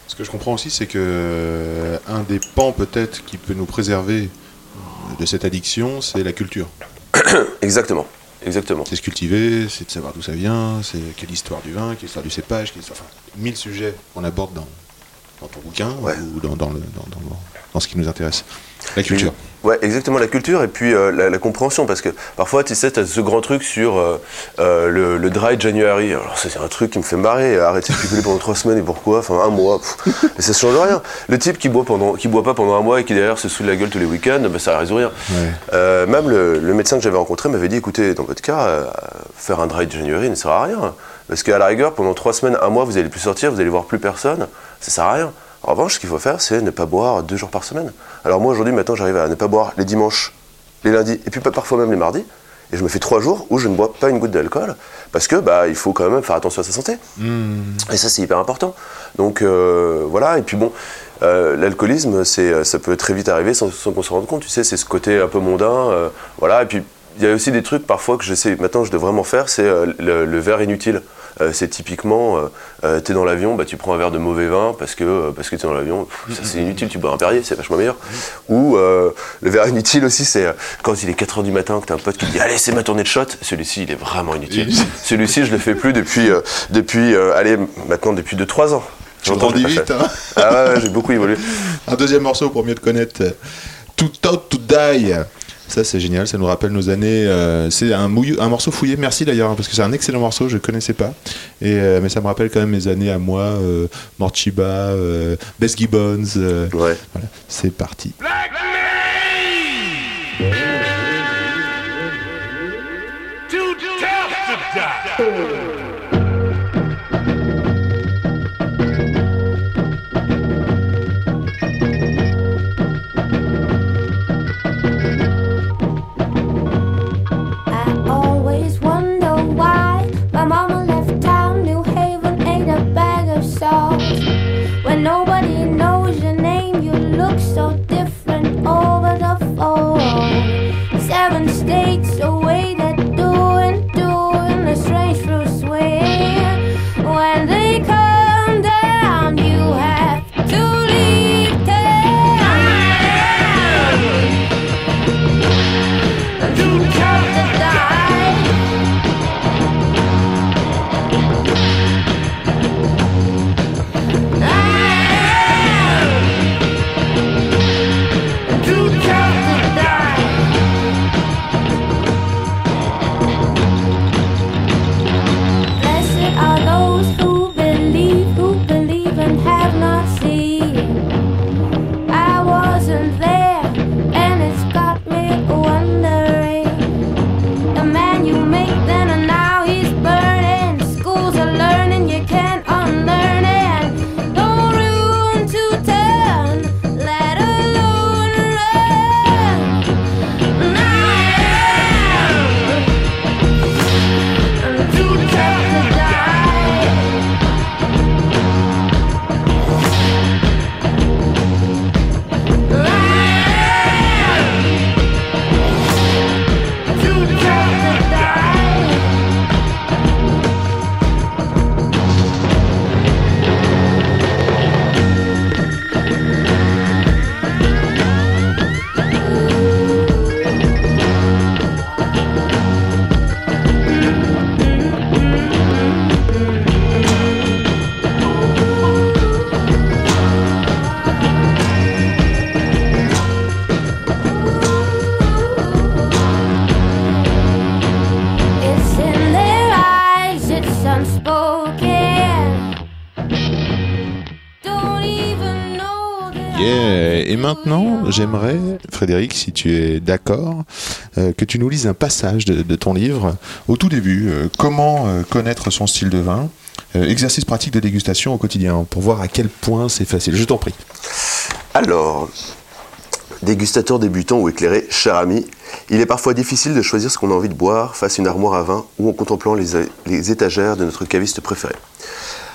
Ce que je comprends aussi, c'est que euh, un des pans peut-être qui peut nous préserver euh, de cette addiction, c'est la culture. Exactement. exactement. C'est se cultiver, c'est de savoir d'où ça vient, c'est quelle histoire du vin, quelle histoire du cépage, quelle histoire, enfin, mille sujets qu'on aborde dans, dans ton bouquin Ouais. ou dans, dans le, dans, dans- dans ce qui nous intéresse. La culture. Ouais, exactement, la culture et puis euh, la, la compréhension, parce que parfois, tu sais, tu as ce grand truc sur euh, euh, le, le dry January. Alors, c'est un truc qui me fait marrer. Arrêter de picoler pendant trois semaines et pourquoi? Enfin, un mois. pff, mais ça change rien. Le type qui boit, pendant, qui boit pas pendant un mois et qui derrière se saoule la gueule tous les week-ends, ben, ça résout rien. Ouais. Même le, le médecin que j'avais rencontré m'avait dit écoutez, dans votre cas, faire un dry January ne sert à rien. Parce qu'à la rigueur, pendant trois semaines, un mois, vous allez plus sortir, vous allez voir plus personne. Ça sert à rien. En revanche, ce qu'il faut faire, c'est ne pas boire deux jours par semaine. Alors moi, aujourd'hui, maintenant, j'arrive à ne pas boire les dimanches, les lundis, et puis parfois même les mardis. Et je me fais trois jours où je ne bois pas une goutte d'alcool, parce que bah, il faut quand même faire attention à sa santé. Et ça, c'est hyper important. Donc euh, voilà, et puis bon, euh, l'alcoolisme, c'est, ça peut très vite arriver sans, sans qu'on se rende compte, tu sais, c'est ce côté un peu mondain. euh, voilà, et puis il y a aussi des trucs parfois que j'essaie maintenant je dois vraiment faire, c'est euh, le, le verre inutile. Euh, c'est typiquement, euh, tu es dans l'avion, bah, tu prends un verre de mauvais vin parce que, euh, parce que tu es dans l'avion, ça c'est inutile, tu bois un Perrier, c'est vachement meilleur. Ou euh, le verre inutile aussi, c'est euh, quand il est 4h du matin que tu as un pote qui te dit Allez, c'est ma tournée de shot, celui-ci il est vraiment inutile. celui-ci je le fais plus depuis, euh, depuis euh, allez, maintenant depuis 2-3 ans. Vite, hein Ah ouais, j'ai beaucoup évolué. Un deuxième morceau pour mieux te connaître. Tout out to die. Ça c'est génial, ça nous rappelle nos années. euh, c'est un, mouillou- un morceau fouillé, merci d'ailleurs, hein, parce que c'est un excellent morceau, je ne connaissais pas. Et, euh, mais ça me rappelle quand même mes années à moi, euh, Morchiba, euh, Bess Gibbons. euh, Ouais. voilà, c'est parti. Maintenant, j'aimerais, Frédéric, si tu es d'accord, euh, que tu nous lises un passage de, ton livre au tout début. euh, comment euh, connaître son style de vin Exercice pratique de dégustation au quotidien pour voir à quel point c'est facile. Je t'en prie. Alors, dégustateur débutant ou éclairé, cher ami, il est parfois difficile de choisir ce qu'on a envie de boire face à une armoire à vin ou en contemplant les, les étagères de notre caviste préféré.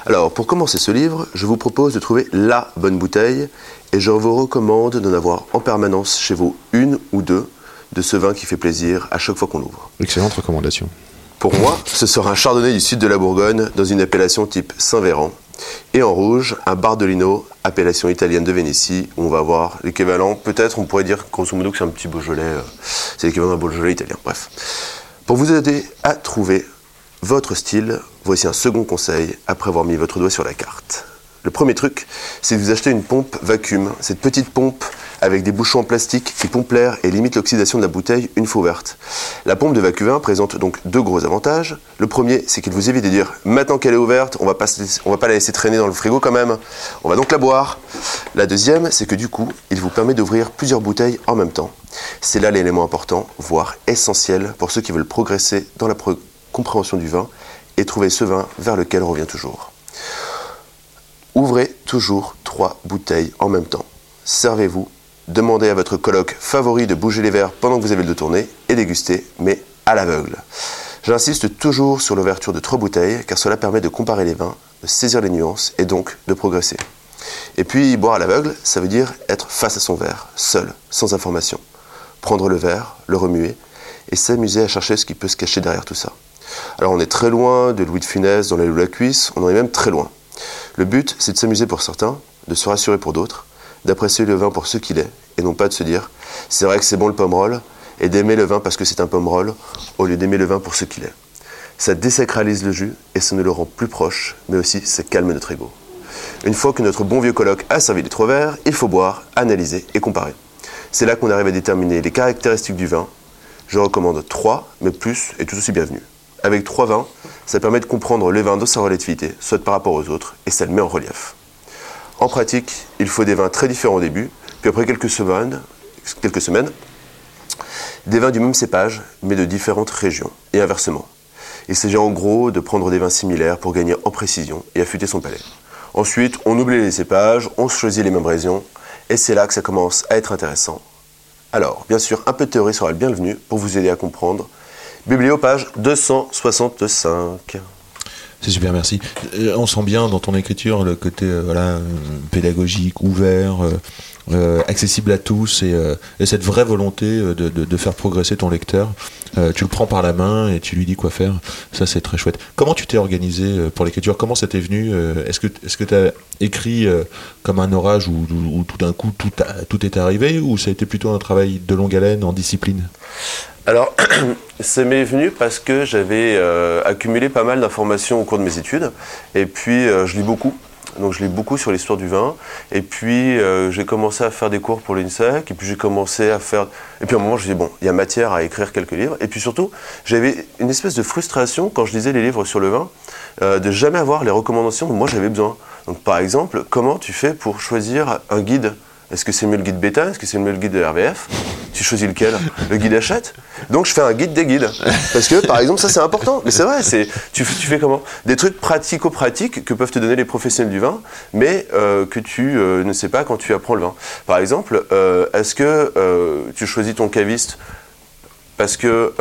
Alors, pour commencer ce livre, je vous propose de trouver LA bonne bouteille et je vous recommande d'en avoir en permanence chez vous une ou deux de ce vin qui fait plaisir à chaque fois qu'on l'ouvre. Excellente recommandation. Pour moi, ce sera un chardonnay du sud de la Bourgogne dans une appellation type Saint-Véran. Et en rouge, un Bardolino, appellation italienne de Vénétie, où on va avoir l'équivalent, peut-être on pourrait dire grosso modo que c'est un petit Beaujolais, euh, c'est l'équivalent d'un Beaujolais italien, bref. Pour vous aider à trouver votre style, voici un second conseil après avoir mis votre doigt sur la carte. Le premier truc, c'est de vous acheter une pompe vacuum. Cette petite pompe avec des bouchons en plastique qui pompe l'air et limite l'oxydation de la bouteille une fois ouverte. La pompe de vacuum présente donc deux gros avantages. Le premier, c'est qu'il vous évite de dire maintenant qu'elle est ouverte, on va pas on va pas la laisser traîner dans le frigo quand même. On va donc la boire. La deuxième, c'est que du coup, il vous permet d'ouvrir plusieurs bouteilles en même temps. C'est là l'élément important, voire essentiel pour ceux qui veulent progresser dans la compréhension du vin et trouver ce vin vers lequel on revient toujours. Ouvrez toujours trois bouteilles en même temps. Servez-vous, demandez à votre coloc favori de bouger les verres pendant que vous avez le dos tourné et dégustez, mais à l'aveugle. J'insiste toujours sur l'ouverture de trois bouteilles car cela permet de comparer les vins, de saisir les nuances et donc de progresser. Et puis boire à l'aveugle, ça veut dire être face à son verre, seul, sans information. Prendre le verre, le remuer et s'amuser à chercher ce qui peut se cacher derrière tout ça. Alors on est très loin de Louis de Funès dans la loup la cuisse, on en est même très loin. Le but, c'est de s'amuser pour certains, de se rassurer pour d'autres, d'apprécier le vin pour ce qu'il est, et non pas de se dire c'est vrai que c'est bon le pomme et d'aimer le vin parce que c'est un pomme au lieu d'aimer le vin pour ce qu'il est. Ça désacralise le jus et ça nous le rend plus proche, mais aussi ça calme notre ego. Une fois que notre bon vieux colloque a servi les trois verres, il faut boire, analyser et comparer. C'est là qu'on arrive à déterminer les caractéristiques du vin. Je recommande trois, mais plus est tout aussi bienvenu. Avec trois vins, ça permet de comprendre le vin dans sa relativité, soit par rapport aux autres, et ça le met en relief. En pratique, il faut des vins très différents au début, puis après quelques semaines, quelques semaines des vins du même cépage, mais de différentes régions, et inversement. Il s'agit en gros de prendre des vins similaires pour gagner en précision et affûter son palais. Ensuite, on oublie les cépages, on choisit les mêmes régions, et c'est là que ça commence à être intéressant. Alors, bien sûr, un peu de théorie sera le bienvenu pour vous aider à comprendre. Biblio, page 265. C'est super, merci. Euh, On sent bien dans ton écriture le côté euh, euh, pédagogique, ouvert, euh, accessible à tous et, euh, et cette vraie volonté euh, de, faire progresser ton lecteur. Tu le prends par la main et tu lui dis quoi faire. Ça, c'est très chouette. Comment tu t'es organisé pour l'écriture? Comment ça t'est venu Est-ce que tu as écrit comme un orage où, tout d'un coup tout, tout est arrivé ou ça a été plutôt un travail de longue haleine en discipline? Alors, ça m'est venu parce que j'avais accumulé pas mal d'informations au cours de mes études. Et puis, je lis beaucoup. Donc, je lis beaucoup sur l'histoire du vin. Et puis, euh, j'ai commencé à faire des cours pour l'INSEC. Et puis, j'ai commencé à faire. Et puis, à un moment, je me suis dit, bon, il y a matière à écrire quelques livres. Et puis, surtout, j'avais une espèce de frustration quand je lisais les livres sur le vin, euh, de jamais avoir les recommandations dont moi j'avais besoin. Donc, par exemple, comment tu fais pour choisir un guide est-ce que c'est mieux le guide bêta? Est-ce que c'est mieux le guide de RVF Tu choisis lequel? Le guide achète Donc je fais un guide des guides. Parce que par exemple, ça c'est important. Mais c'est vrai, tu, fais- comment? Des trucs pratico-pratiques que peuvent te donner les professionnels du vin, mais euh, que tu euh, ne sais pas quand tu apprends le vin. Par exemple, euh, est-ce que tu choisis ton caviste parce que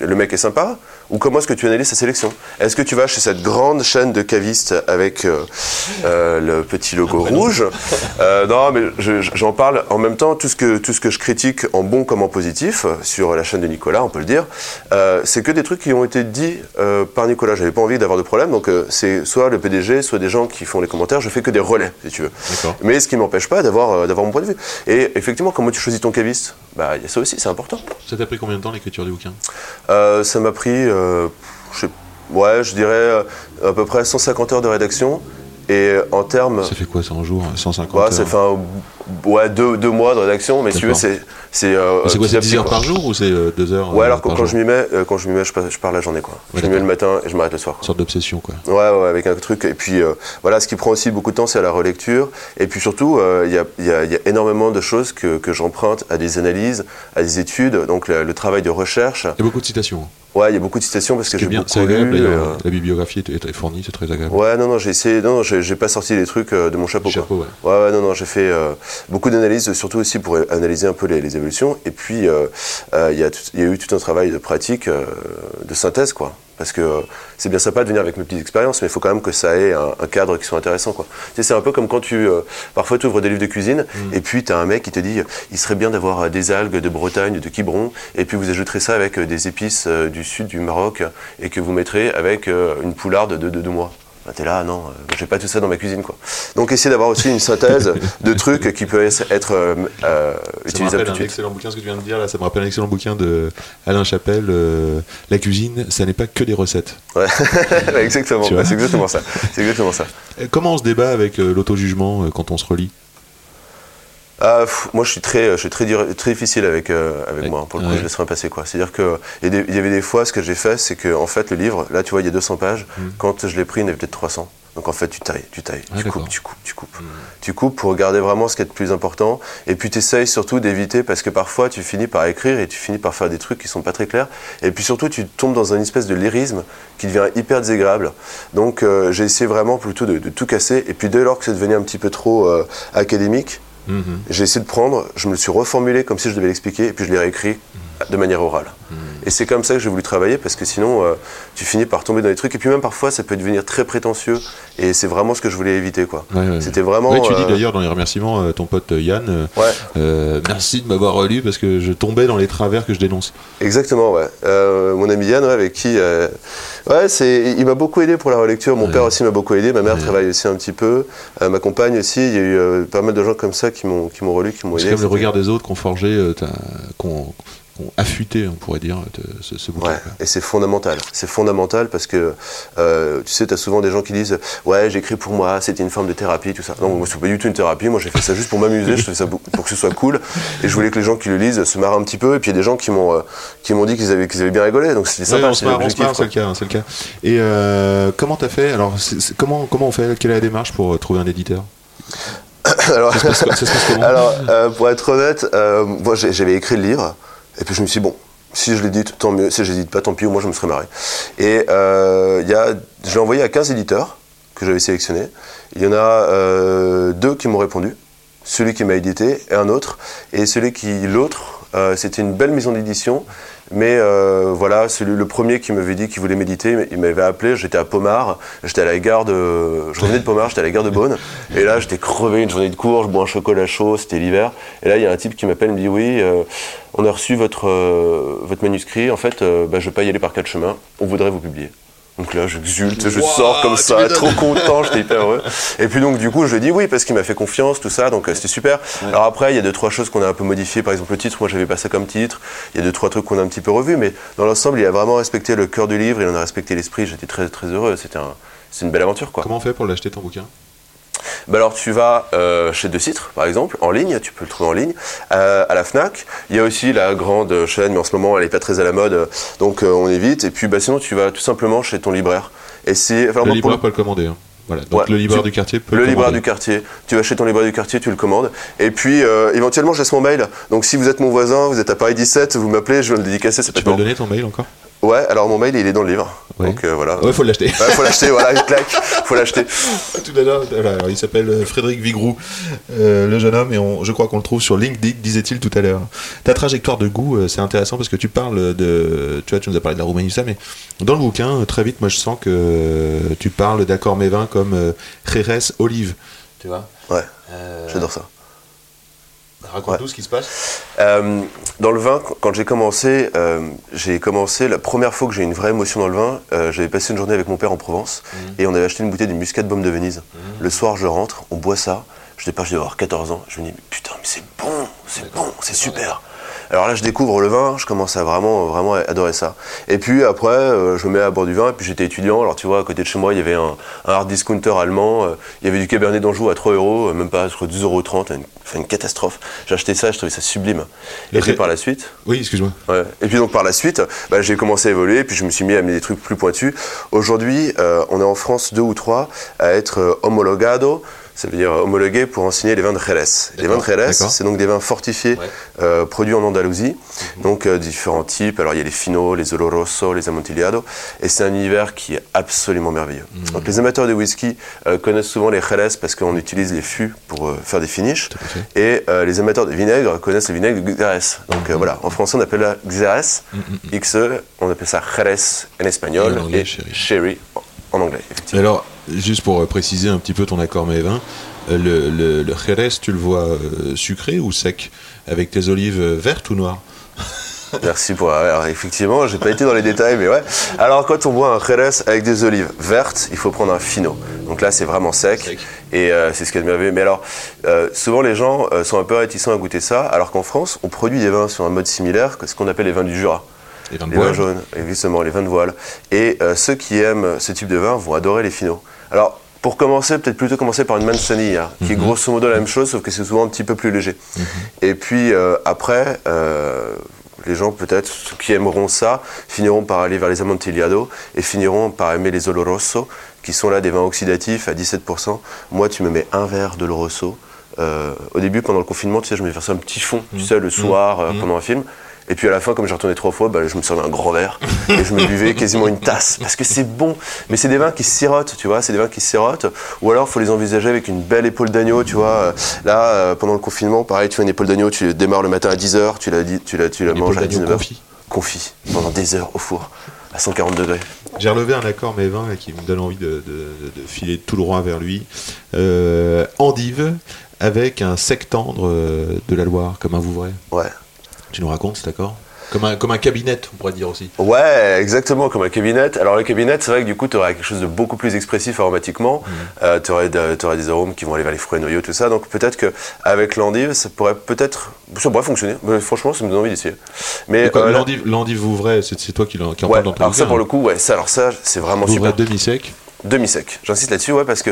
le mec est sympa? Ou comment est-ce que tu analyses sa sélection? Est-ce que tu vas chez cette grande chaîne de cavistes avec euh, euh, le petit logo rouge? Euh, Non, mais je- je- j'en parle en même temps. Tout ce, que, tout ce que je critique en bon comme en positif sur la chaîne de Nicolas, on peut le dire, c'est que des trucs qui ont été dits par Nicolas. J'avais pas envie d'avoir de problème, donc c'est soit le PDG, soit des gens qui font les commentaires. Je fais que des relais, si tu veux. Mais ce qui m'empêche pas d'avoir d'avoir mon point de vue. Et effectivement, comment tu choisis ton caviste? Bah, il y a ça aussi, c'est important. Ça t'a pris combien de temps l'écriture du bouquin? Ça m'a pris, je, sais- ouais, je dirais euh, à peu près 150 heures de rédaction. Et en termes. Ça fait quoi ça en jour 150 Ouais, heures ça fait un, ouais, deux, deux mois de rédaction, mais si tu veux, c'est. C'est euh, quoi, c'est 10 petit, heures quoi. par jour ou c'est 2 heures Ouais, euh, alors quand, quand je m'y mets, euh, quand je m'y mets, je, je pars la journée, quoi. Ouais, je m'y mets le matin et je m'arrête le soir. Une sorte d'obsession quoi. Ouais, ouais, avec un truc. Et puis euh, voilà, ce qui prend aussi beaucoup de temps, c'est la relecture. Et puis surtout, euh, il y, a, y a- y a énormément de choses que, que j'emprunte à des analyses, à des études. Donc le, le travail de recherche. Il y a beaucoup de citations. Ouais, il y a beaucoup de citations parce que j'ai beaucoup c'est agréable lu. euh, La bibliographie est, est fournie, c'est très agréable. Ouais, non, non, j'ai essayé. Non, non, j'ai pas sorti les trucs euh, de mon chapeau. Chapeau, quoi. ouais. Ouais, ouais, non, non, j'ai fait euh, beaucoup d'analyses, surtout aussi pour analyser un peu les, les évolutions. Et puis, euh, euh, il y, a y eu tout un travail de pratique, euh, de synthèse, quoi. Parce que c'est bien sympa de venir avec mes petites expériences, mais il faut quand même que ça ait un, un cadre qui soit intéressant, quoi. Tu sais, c'est un peu comme quand tu, euh, parfois, tu ouvres des livres de cuisine, Mm. et puis tu as un mec qui te dit, il serait bien d'avoir des algues de Bretagne, de Quiberon, et puis vous ajouterez ça avec des épices euh, du sud du Maroc, et que vous mettrez avec euh, une poularde de deux de, mois. Bah, T'es là, non, euh, j'ai pas tout ça dans ma cuisine, quoi. Donc, essayer d'avoir aussi une synthèse de trucs qui peuvent être euh, euh, Ça me utilisables rappelle un excellent bouquin, ce que tu viens de dire là, ça me rappelle un excellent bouquin de Alain Chapelle, euh, La cuisine, ça n'est pas que des recettes. Ouais, exactement, c'est exactement ça. C'est exactement ça. Euh, Comment on se débat avec euh, l'auto-jugement euh, quand on se relit? Ah, pff, moi, je suis très, je suis très, dir- très difficile avec, euh, avec Ouais. moi. Pour le coup, Ouais. je laisse rien passer, quoi. C'est-à-dire que il y, avait des fois, ce que j'ai fait, c'est que, en fait, le livre, là, tu vois, il y a 200 pages. Mm. Quand je l'ai pris, il y en avait peut-être 300. Donc, en fait, tu tailles, tu tailles, Ah, tu coupes, tu coupes, tu coupes. Mm. Tu coupes pour regarder vraiment ce qui est le plus important. Et puis, tu essayes surtout d'éviter, parce que parfois, tu finis par écrire et tu finis par faire des trucs qui sont pas très clairs. Et puis, surtout, tu tombes dans une espèce de lyrisme qui devient hyper désagréable. Donc, euh, j'ai essayé vraiment plutôt de, de tout casser. Et puis, dès lors que c'est devenu un petit peu trop euh, académique, Mhm. j'ai essayé de prendre, je me le suis reformulé comme si je devais l'expliquer, et puis je l'ai réécrit de manière orale. Et c'est comme ça que j'ai voulu travailler, parce que sinon, euh, tu finis par tomber dans des trucs, et puis même parfois, ça peut devenir très prétentieux, et c'est vraiment ce que je voulais éviter, quoi. Ouais, ouais. C'était vraiment... Tu dis euh, d'ailleurs dans les remerciements, euh, ton pote euh, Yann, Ouais, merci de m'avoir relu parce que je tombais dans les travers que je dénonce. exactement, ouais. Mon ami Yann, avec qui... ouais, c'est, il m'a beaucoup aidé pour la relecture. Mon père aussi m'a beaucoup aidé. Ma mère travaille aussi un petit peu. Ma compagne aussi. Il y a eu pas mal de gens comme ça qui m'ont, qui m'ont relu, qui m'ont C'est aidé. comme le regard des autres qu'on forgé, qu'on affûté, on pourrait dire, de- ce, ce bouquin. Ouais, et c'est fondamental. C'est fondamental parce que, euh, tu sais, tu as souvent des gens qui disent Ouais, j'écris pour moi, c'était une forme de thérapie, tout ça. Non, moi, c'est pas du tout une thérapie. Moi, j'ai fait ça juste pour m'amuser, je fais ça pour que ce soit cool. Et je voulais que les gens qui le lisent se marrent un petit peu. Et puis, il y a des gens qui m'ont euh, qui m'ont dit qu'ils avaient, qu'ils avaient bien rigolé. Donc, c'était Ouais, sympa. se c'est le cas, hein, c'est le cas. Et euh, comment t'as fait? Alors, comment comment on fait? Quelle est la démarche pour trouver un éditeur? Alors, euh, pour être honnête, euh, moi j'avais écrit le livre, et puis je me suis dit, bon, si je l'édite, tant mieux, si je l'édite pas, tant pis, au moins je me serais marré. Et euh, y a, je l'ai envoyé à 15 éditeurs que j'avais sélectionnés. Il y en a euh, deux qui m'ont répondu, celui qui m'a édité et un autre. Et celui qui, l'autre, euh, c'était une belle maison d'édition. Mais euh, voilà, celui, le premier qui m'avait dit qu'il voulait méditer, il m'avait appelé, j'étais à Pomard, j'étais à la gare de... Je revenais de Pomard, j'étais à la gare de Beaune, et là j'étais crevé, une journée de cours, je bois un chocolat chaud, c'était l'hiver, et là il y a un type qui m'appelle, il me dit oui, euh, on a reçu votre, euh, votre manuscrit, en fait bah, je vais pas y aller par quatre chemins, on voudrait vous publier. Donc là, j'exulte, je Wow, sors comme ça, trop content, j'étais hyper heureux. Et puis donc du coup, je lui ai dit oui parce qu'il m'a fait confiance, tout ça, donc euh, c'était super. Alors après, il y a deux trois choses qu'on a un peu modifiées. Par exemple, le titre, moi j'avais pas ça comme titre. Il y a deux trois trucs qu'on a un petit peu revus, mais dans l'ensemble, il a vraiment respecté le cœur du livre, il en a respecté l'esprit. J'étais très très heureux. C'était un, c'est une belle aventure quoi. Comment on fait pour l'acheter ton bouquin? Bah alors tu vas euh, chez De Citre, par exemple, en ligne, tu peux le trouver en ligne, euh, à la FNAC. Il y a aussi la grande chaîne, mais en ce moment elle n'est pas très à la mode, donc euh, on évite. Et puis bah, sinon tu vas tout simplement chez ton libraire. Et c'est enfin, Le moi, pour libraire peut le commander. hein. Voilà. Donc Ouais, le libraire tu- du quartier peut le le libraire du quartier. Tu vas chez ton libraire du quartier, tu le commandes. Et puis, euh, éventuellement, je laisse mon mail. Donc, si vous êtes mon voisin, vous êtes à Paris 17, vous m'appelez, je vais le dédicacer, ça Tu peux marrant. donner ton mail encore? Ouais, alors mon mail, il est dans le livre. Ouais. Donc, euh, voilà. Ouais, faut l'acheter. Ouais, faut l'acheter, voilà, clac, faut l'acheter. Tout à l'heure, alors, il s'appelle euh, Frédéric Vigroux, euh, le jeune homme, et on, je crois qu'on le trouve sur LinkedIn, disait-il tout à l'heure. Ta trajectoire de goût, c'est intéressant parce que tu parles de. Tu vois, tu nous as parlé de la Roumanie, ça, mais dans le bouquin, très vite, moi je sens que tu parles d'accords mévins comme Jerez, Olive. Tu vois Ouais, j'adore ça. Raconte-nous ce qui se passe. Euh, dans le vin, qu- quand j'ai commencé, euh, j'ai commencé la première fois que j'ai eu une vraie émotion dans le vin. euh, J'avais passé une journée avec mon père en Provence et on avait acheté une bouteille de muscat de baume de Venise. Le soir, je rentre, on boit ça. Je départ, je devais avoir 14 ans. Je me dis, mais putain, mais c'est bon, c'est bon, c'est super. Alors là, je découvre le vin, je commence à vraiment, vraiment adorer ça. Et puis après, euh, je me mets à boire du vin, et puis j'étais étudiant. Alors tu vois, à côté de chez moi, il y avait un, un hard discounter allemand, euh, il y avait du Cabernet d'Anjou à 3 euros, même pas, je crois 2,30 euros, enfin, une catastrophe. J'ai acheté ça, je trouvais ça sublime. Le Et puis par la suite, Oui, excuse-moi. Ouais. Et puis donc par la suite, bah, j'ai commencé à évoluer, puis je me suis mis à mettre des trucs plus pointus. Aujourd'hui, euh, on est en France deux ou trois à être homologado, ça veut dire homologué pour enseigner les vins de Jerez. Les vins de Jerez, c'est donc des vins fortifiés Ouais. euh, produits en Andalousie, donc euh, différents types. Alors il y a les finos, les oloroso, les amontillado, et c'est un univers qui est absolument merveilleux. Donc les amateurs de whisky euh, connaissent souvent les Jerez parce qu'on utilise les fûts pour faire des finishes, et les amateurs de vinaigre connaissent le vinaigre de Xérès. Donc euh, voilà, en français on appelle la Xérès, XE, on appelle ça Jerez en espagnol, Et en anglais, et sherry. en anglais, effectivement. alors, juste pour euh, préciser un petit peu ton accord mévin, euh, le, le, le Jerez, tu le vois euh, sucré ou sec? Avec tes olives vertes ou noires? Merci pour. Alors, effectivement, j'ai pas été dans les détails, mais ouais. Alors, quand on boit un Jerez avec des olives vertes, il faut prendre un fino. Donc là, c'est vraiment sec. Sec. Et euh, c'est ce de merveilleux. Mais alors, euh, souvent, les gens euh, sont un peu réticents à goûter ça, alors qu'en France, on produit des vins sur un mode similaire que ce qu'on appelle les vins du Jura. Les vins jaunes, exactement, les vins de voile. Et euh, ceux qui aiment ce type de vin vont adorer les finaux. Alors, pour commencer, peut-être plutôt commencer par une manzanilla, qui est Mhm. grosso modo la même chose, sauf que c'est souvent un petit peu plus léger. Et puis euh, après, euh, les gens peut-être ceux qui aimeront ça finiront par aller vers les amontillado et finiront par aimer les oloroso, qui sont là des vins oxydatifs à 17%. Moi, tu me mets un verre de l'oroso. Euh, au début, pendant le confinement, tu sais, je me faisais un petit fond, tu sais, le soir, pendant un film. Et puis à la fin, comme j'ai retourné trois fois, bah, je me servais un grand verre et je me buvais quasiment une tasse parce que c'est bon. Mais c'est des vins qui sirotent, tu vois, c'est des vins qui sirotent. Ou alors, faut les envisager avec une belle épaule d'agneau, tu vois. Euh, Là, euh, pendant le confinement, pareil, tu fais une épaule d'agneau, tu démarres le matin à 10h, tu la, tu la, tu la manges à d'agneau 19h. confit. Confit, pendant des heures au four, à 140 degrés. J'ai relevé un accord mes vins là, qui me donne envie de, de- de filer tout droit vers lui. Euh, endive avec un sec tendre euh, de la Loire, comme un Vouvray. Ouais. Tu nous racontes cet accord comme un, comme un cabinet, on pourrait dire aussi. Ouais, exactement, comme un cabinet. Alors le cabinet, c'est vrai que du coup, tu aurais quelque chose de beaucoup plus expressif aromatiquement. tu aurais, des arômes qui vont aller vers les fruits noyaux, tout ça. Donc peut-être qu'avec l'endive, ça pourrait peut-être... Ça pourrait fonctionner. Mais franchement, ça me donne envie d'essayer. Mais Et euh, L'endive Vouvray, c'est toi qui, en Ouais, parle dans ton alors ça pour le coup, ouais, ça, alors ça, c'est vraiment super. demi-sec. Demi-sec. J'insiste là-dessus, ouais, parce que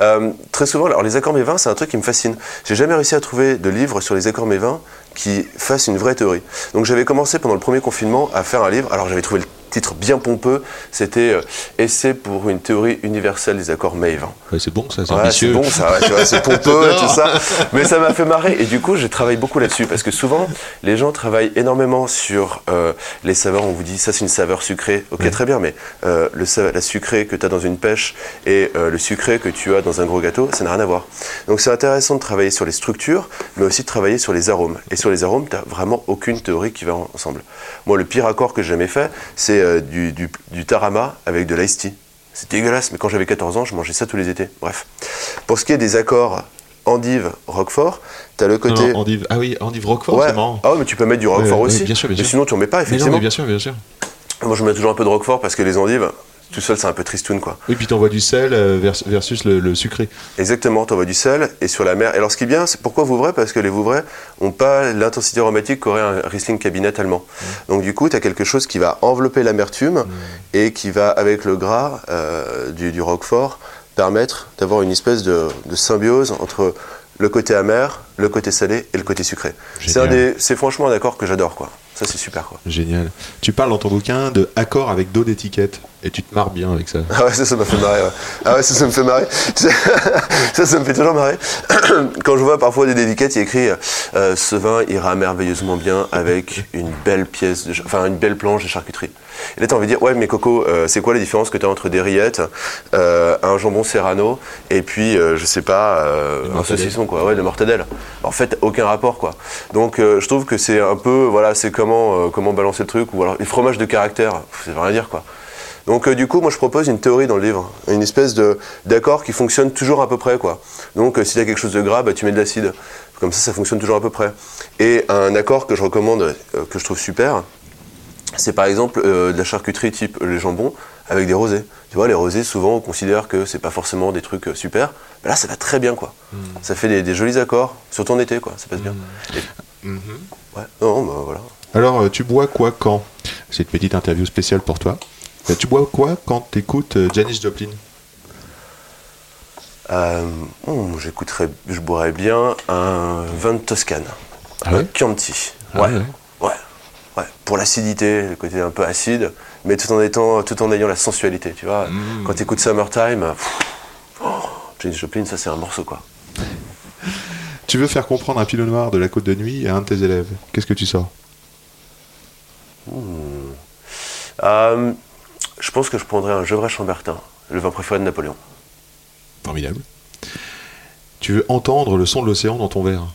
euh, très souvent, alors les accords mévins, c'est un truc qui me fascine. J'ai jamais réussi à trouver de livre sur les accords mévins qui fasse une vraie théorie. Donc j'avais commencé pendant le premier confinement à faire un livre. Alors j'avais trouvé le titre bien pompeux. C'était euh, Essai pour une théorie universelle des accords mévins. Ouais, c'est bon ça, c'est Ouais, c'est ambitieux. bon ça, ouais, tu vois, c'est pompeux et tout ça. Mais ça m'a fait marrer. Et du coup, j'ai travaillé beaucoup là-dessus. Parce que souvent, les gens travaillent énormément sur euh, les saveurs. On vous dit, ça c'est une saveur sucrée. Ok, très bien, mais euh, le, la sucrée que tu as dans une pêche et euh, le sucré que tu as dans un gros gâteau, ça n'a rien à voir. Donc c'est intéressant de travailler sur les structures, mais aussi de travailler sur les arômes. Et sur les arômes, tu n'as vraiment aucune théorie qui va en- ensemble. Moi, le pire accord que j'ai jamais fait, c'est euh, du, du, du tarama avec de l'ice tea. C'est dégueulasse, mais quand j'avais 14 ans, je mangeais ça tous les étés. Bref. Pour ce qui est des accords endive, roquefort, tu as le côté. non, endive, ah oui, endive Roquefort, ouais. c'est marrant. Ah ouais, mais tu peux mettre du roquefort aussi. bien sûr, bien mais sûr. sinon, tu en mets pas, Mais non, effectivement. mais bien sûr, bien sûr. Moi, je mets toujours un peu de roquefort parce que les endives, tout seul, c'est un peu tristoun, quoi. Oui, puis t'envoies du sel euh, vers- versus le, le sucré. Exactement, tu envoies du sel et sur la mer. Et alors, ce qui est bien, c'est pourquoi Vouvray Parce que les Vouvray n'ont pas l'intensité aromatique qu'aurait un Riesling cabinet allemand. Donc, du coup, tu as quelque chose qui va envelopper l'amertume et qui va, avec le gras euh, du, du roquefort, permettre d'avoir une espèce de, de symbiose entre le côté amer, le côté salé et le côté sucré. C'est franchement un accord que j'adore, quoi. Ça, c'est super, quoi. Génial. Tu parles dans ton bouquin de accord avec dos d'étiquette et tu te marres bien avec ça. Ah ouais, ça, ça m'a fait marrer. ouais. Ah ouais, ça, ça me fait marrer. Ça, ça me fait toujours marrer. Quand je vois parfois des dédicates, il y a écrit euh, Ce vin ira merveilleusement bien avec une belle pièce, de, enfin une belle planche de charcuterie. Et là, t'as envie de dire Ouais, mais Coco, euh, c'est quoi la différence que tu as entre des rillettes, euh, un jambon serrano et puis, euh, je sais pas, un saucisson, quoi, ouais, de mortadelle. En fait, aucun rapport, quoi. Donc, je trouve que c'est un peu, voilà, c'est comment, comment balancer le truc, ou alors les fromages de caractère, ça veut rien dire, quoi. Donc euh, du coup, moi je propose une théorie dans le livre, une espèce de d'accord qui fonctionne toujours à peu près quoi. Donc euh, si tu as quelque chose de gras, bah, tu mets de l'acide. Comme ça, ça fonctionne toujours à peu près. Et un accord que je recommande, euh, que je trouve super, c'est par exemple euh, de la charcuterie type les jambons avec des rosés. Tu vois, les rosés, souvent on considère que c'est pas forcément des trucs euh, super. Mais là, ça va très bien quoi. Ça fait des, des jolis accords, surtout en été quoi, ça passe bien. Et- Ouais, non, bah voilà. Alors, euh, tu bois quoi quand? C'est une petite interview spéciale pour toi. Euh, Tu bois quoi quand t'écoutes euh, Janis Joplin? Euh, j'écouterais, je boirais bien un vin de Toscane. Ah ouais? Un Chianti. Ah ouais? ouais. Ouais. Pour l'acidité, le côté un peu acide, mais tout en, étant, tout en ayant la sensualité, tu vois. Mmh. Quand tu écoutes Summertime, pff, oh, Janis Joplin, ça c'est un morceau, quoi. Tu veux faire comprendre un pinot noir de la côte de nuit à un de tes élèves? Qu'est-ce que tu sors? Euh, je pense que je prendrais un Gevrey Chambertin, le vin préféré de Napoléon. Formidable. Tu veux entendre le son de l'océan dans ton verre?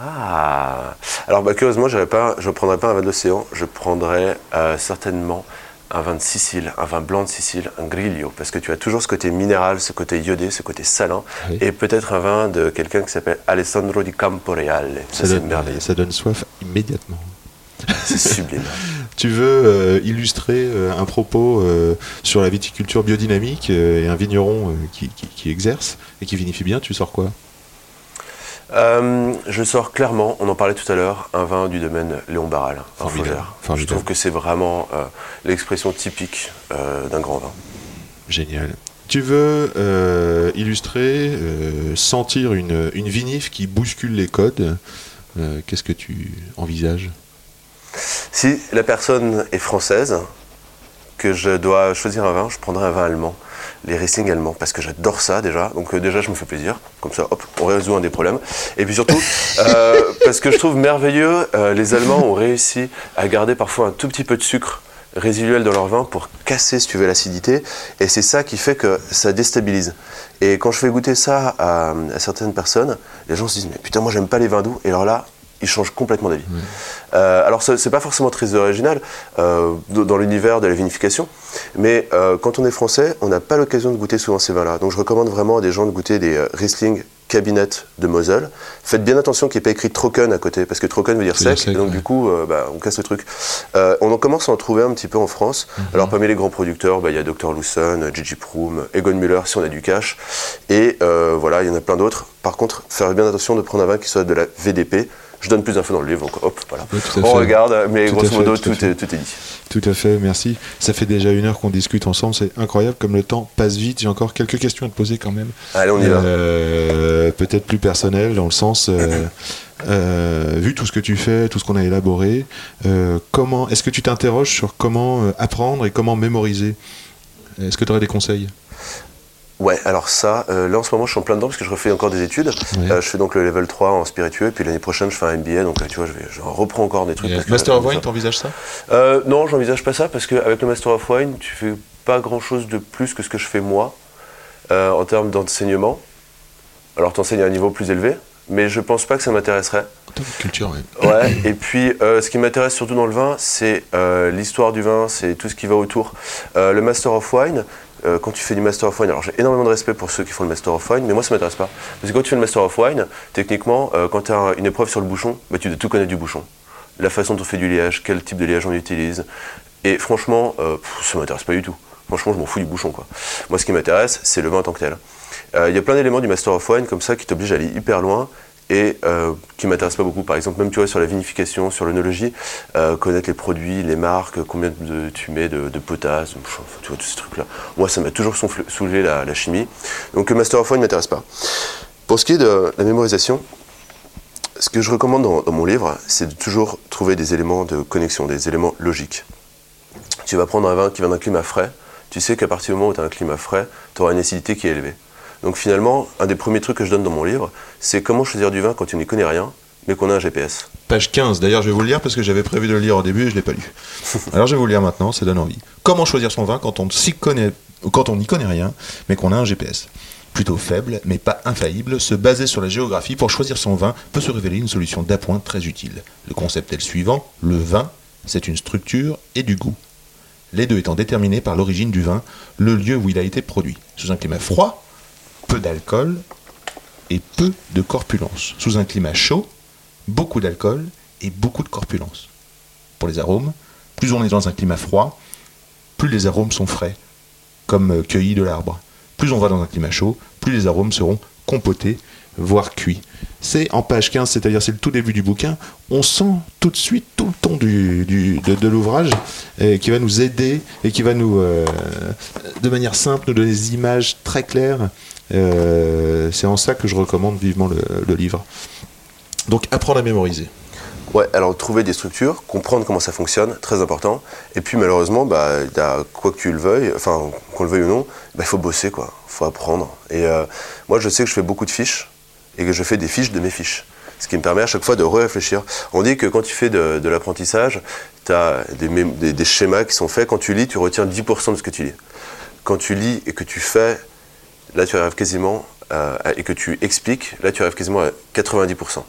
Ah Alors, bah, curieusement, pas, je ne prendrais pas un vin d'océan, je prendrais euh, certainement un vin de Sicile, un vin blanc de Sicile, un Griglio, parce que tu as toujours ce côté minéral, ce côté iodé, ce côté salin, Oui. et peut-être un vin de quelqu'un qui s'appelle Alessandro di Camporeale. Ça, Ça c'est donne, merveilleux. ça donne soif immédiatement. C'est sublime. Tu veux euh, illustrer euh, un propos euh, sur la viticulture biodynamique et un vigneron qui, qui- qui exerce et qui vinifie bien, tu sors quoi? Euh, je sors clairement, on en parlait tout à l'heure, un vin du domaine Léon Barral, un Fauvert. Je trouve que c'est vraiment euh, l'expression typique euh, d'un grand vin. Génial. Tu veux illustrer, sentir une, une vinif qui bouscule les codes. Qu'est-ce que tu envisages? Si la personne est française, que je dois choisir un vin, je prendrai un vin allemand, les Riesling allemands, parce que j'adore ça déjà. Donc euh, déjà, je me fais plaisir, comme ça, hop, on résout un des problèmes. Et puis surtout, euh, parce que je trouve merveilleux, euh, les Allemands ont réussi à garder parfois un tout petit peu de sucre résiduel dans leur vin pour casser, si tu veux, l'acidité. Et c'est ça qui fait que ça déstabilise. Et quand je fais goûter ça à, à certaines personnes, les gens se disent, mais putain, moi, j'aime pas les vins doux. Et alors là, ils changent complètement d'avis. Euh, alors, ce- c'est pas forcément très original euh, dans l'univers de la vinification, mais euh, quand on est français, on n'a pas l'occasion de goûter souvent ces vins-là. Donc, je recommande vraiment à des gens de goûter des euh, Riesling Cabinet de Moselle. Faites bien attention qu'il n'y ait pas écrit Trocken à côté, parce que Trocken veut dire sec, et donc ouais. du coup, bah, on casse le truc. On en commence à en trouver un petit peu en France. Mhm. Alors, parmi les grands producteurs, bah, il y a Dr. Lawson, Gigi Proum, Egon Müller, si on a du cash. Et voilà, il y en a plein d'autres. Par contre, faire bien attention de prendre un vin qui soit de la VDP. Je donne plus d'infos dans le livre, donc hop, voilà. Oui, on fait. regarde, mais Tout grosso fait, modo, tout est, tout est dit. Tout à fait, merci. Ça fait déjà une heure qu'on discute ensemble, c'est incroyable comme le temps passe vite. J'ai encore quelques questions à te poser quand même. Allez, on y va. Euh, Peut-être plus personnel dans le sens, euh, euh, vu tout ce que tu fais, tout ce qu'on a élaboré, euh, comment est-ce que tu t'interroges sur comment euh, apprendre et comment mémoriser? Est-ce que tu aurais des conseils? Ouais, alors ça, euh, là en ce moment, je suis en plein dedans parce que je refais encore des études. Euh, je fais donc le level 3 en spiritueux, puis l'année prochaine, je fais un MBA, donc euh, tu vois, je, vais, je reprends encore des trucs. parce que- Master of Wine, t'envisages ça? Euh, non, j'envisage pas ça parce qu'avec le Master of Wine, tu fais pas grand chose de plus que ce que je fais moi en termes d'enseignement. Alors, tu enseignes à un niveau plus élevé, mais je pense pas que ça m'intéresserait. Culture, ouais. Ouais, et puis euh, ce qui m'intéresse surtout dans le vin, c'est euh, l'histoire du vin, c'est tout ce qui va autour. Euh, le Master of Wine, euh, quand tu fais du Master of Wine, alors j'ai énormément de respect pour ceux qui font le Master of Wine, mais moi ça m'intéresse pas. Parce que quand tu fais le Master of Wine, techniquement, euh, quand tu as une épreuve sur le bouchon, bah, tu dois tout connaître du bouchon. La façon dont on fait du liège, quel type de liège on utilise. Et franchement, euh, pff, ça m'intéresse pas du tout. Franchement, je m'en fous du bouchon. Moi, ce qui m'intéresse, c'est le vin en tant que tel. Euh, Il y a plein d'éléments du Master of Wine comme ça qui t'obligent à aller hyper loin et euh, qui m'intéressent pas beaucoup. Par exemple, même tu vois sur la vinification, sur l'œnologie, euh, connaître les produits, les marques, combien de, tu mets de, de potasse, enfin, tu vois tous ces trucs-là. Moi, ça m'a toujours saoulé la, chimie. Donc le Master of Wine ne m'intéresse pas. Pour ce qui est de la mémorisation, ce que je recommande dans, dans mon livre, c'est de toujours trouver des éléments de connexion, des éléments logiques. Tu vas prendre un vin qui vient d'un climat frais, tu sais qu'à partir du moment où tu as un climat frais, tu auras une acidité qui est élevée. Donc finalement, un des premiers trucs que je donne dans mon livre, c'est comment choisir du vin quand tu n'y connais rien, mais qu'on a un GPS. Page 15, d'ailleurs je vais vous le lire parce que j'avais prévu de le lire au début et je ne l'ai pas lu. Alors je vais vous le lire maintenant, ça donne envie. Comment choisir son vin quand on s'y connaît, quand on n'y connaît rien, mais qu'on a un GPS Plutôt faible, mais pas infaillible, se baser sur la géographie pour choisir son vin peut se révéler une solution d'appoint très utile. Le concept est le suivant, le vin, c'est une structure et du goût. Les deux étant déterminés par l'origine du vin, le lieu où il a été produit. Sous un climat froid, d'alcool et peu de corpulence. Sous un climat chaud, beaucoup d'alcool et beaucoup de corpulence. Pour les arômes, plus on est dans un climat froid, plus les arômes sont frais, comme euh, cueillis de l'arbre. Plus on va dans un climat chaud, plus les arômes seront compotés, voire cuits. C'est en page 15, c'est-à-dire c'est le tout début du bouquin, on sent tout de suite tout le ton du, du- de, l'ouvrage euh, qui va nous aider et qui va nous, euh, de manière simple, nous donner des images très claires. Euh, c'est en ça que je recommande vivement le- livre. Donc apprendre à mémoriser. Ouais, alors trouver des structures, comprendre comment ça fonctionne, très important. Et puis malheureusement, bah, quoi que tu le veuilles, enfin qu'on le veuille ou non, bah, il faut bosser quoi, faut apprendre. Et moi je sais que je fais beaucoup de fiches et que je fais des fiches de mes fiches. Ce qui me permet à chaque fois de réfléchir. On dit que quand tu fais de, l'apprentissage, tu as des, schémas qui sont faits. Quand tu lis, tu retiens 10% de ce que tu lis. Quand tu lis et que tu fais, là tu arrives quasiment, à- et que tu expliques, là tu arrives quasiment à 90%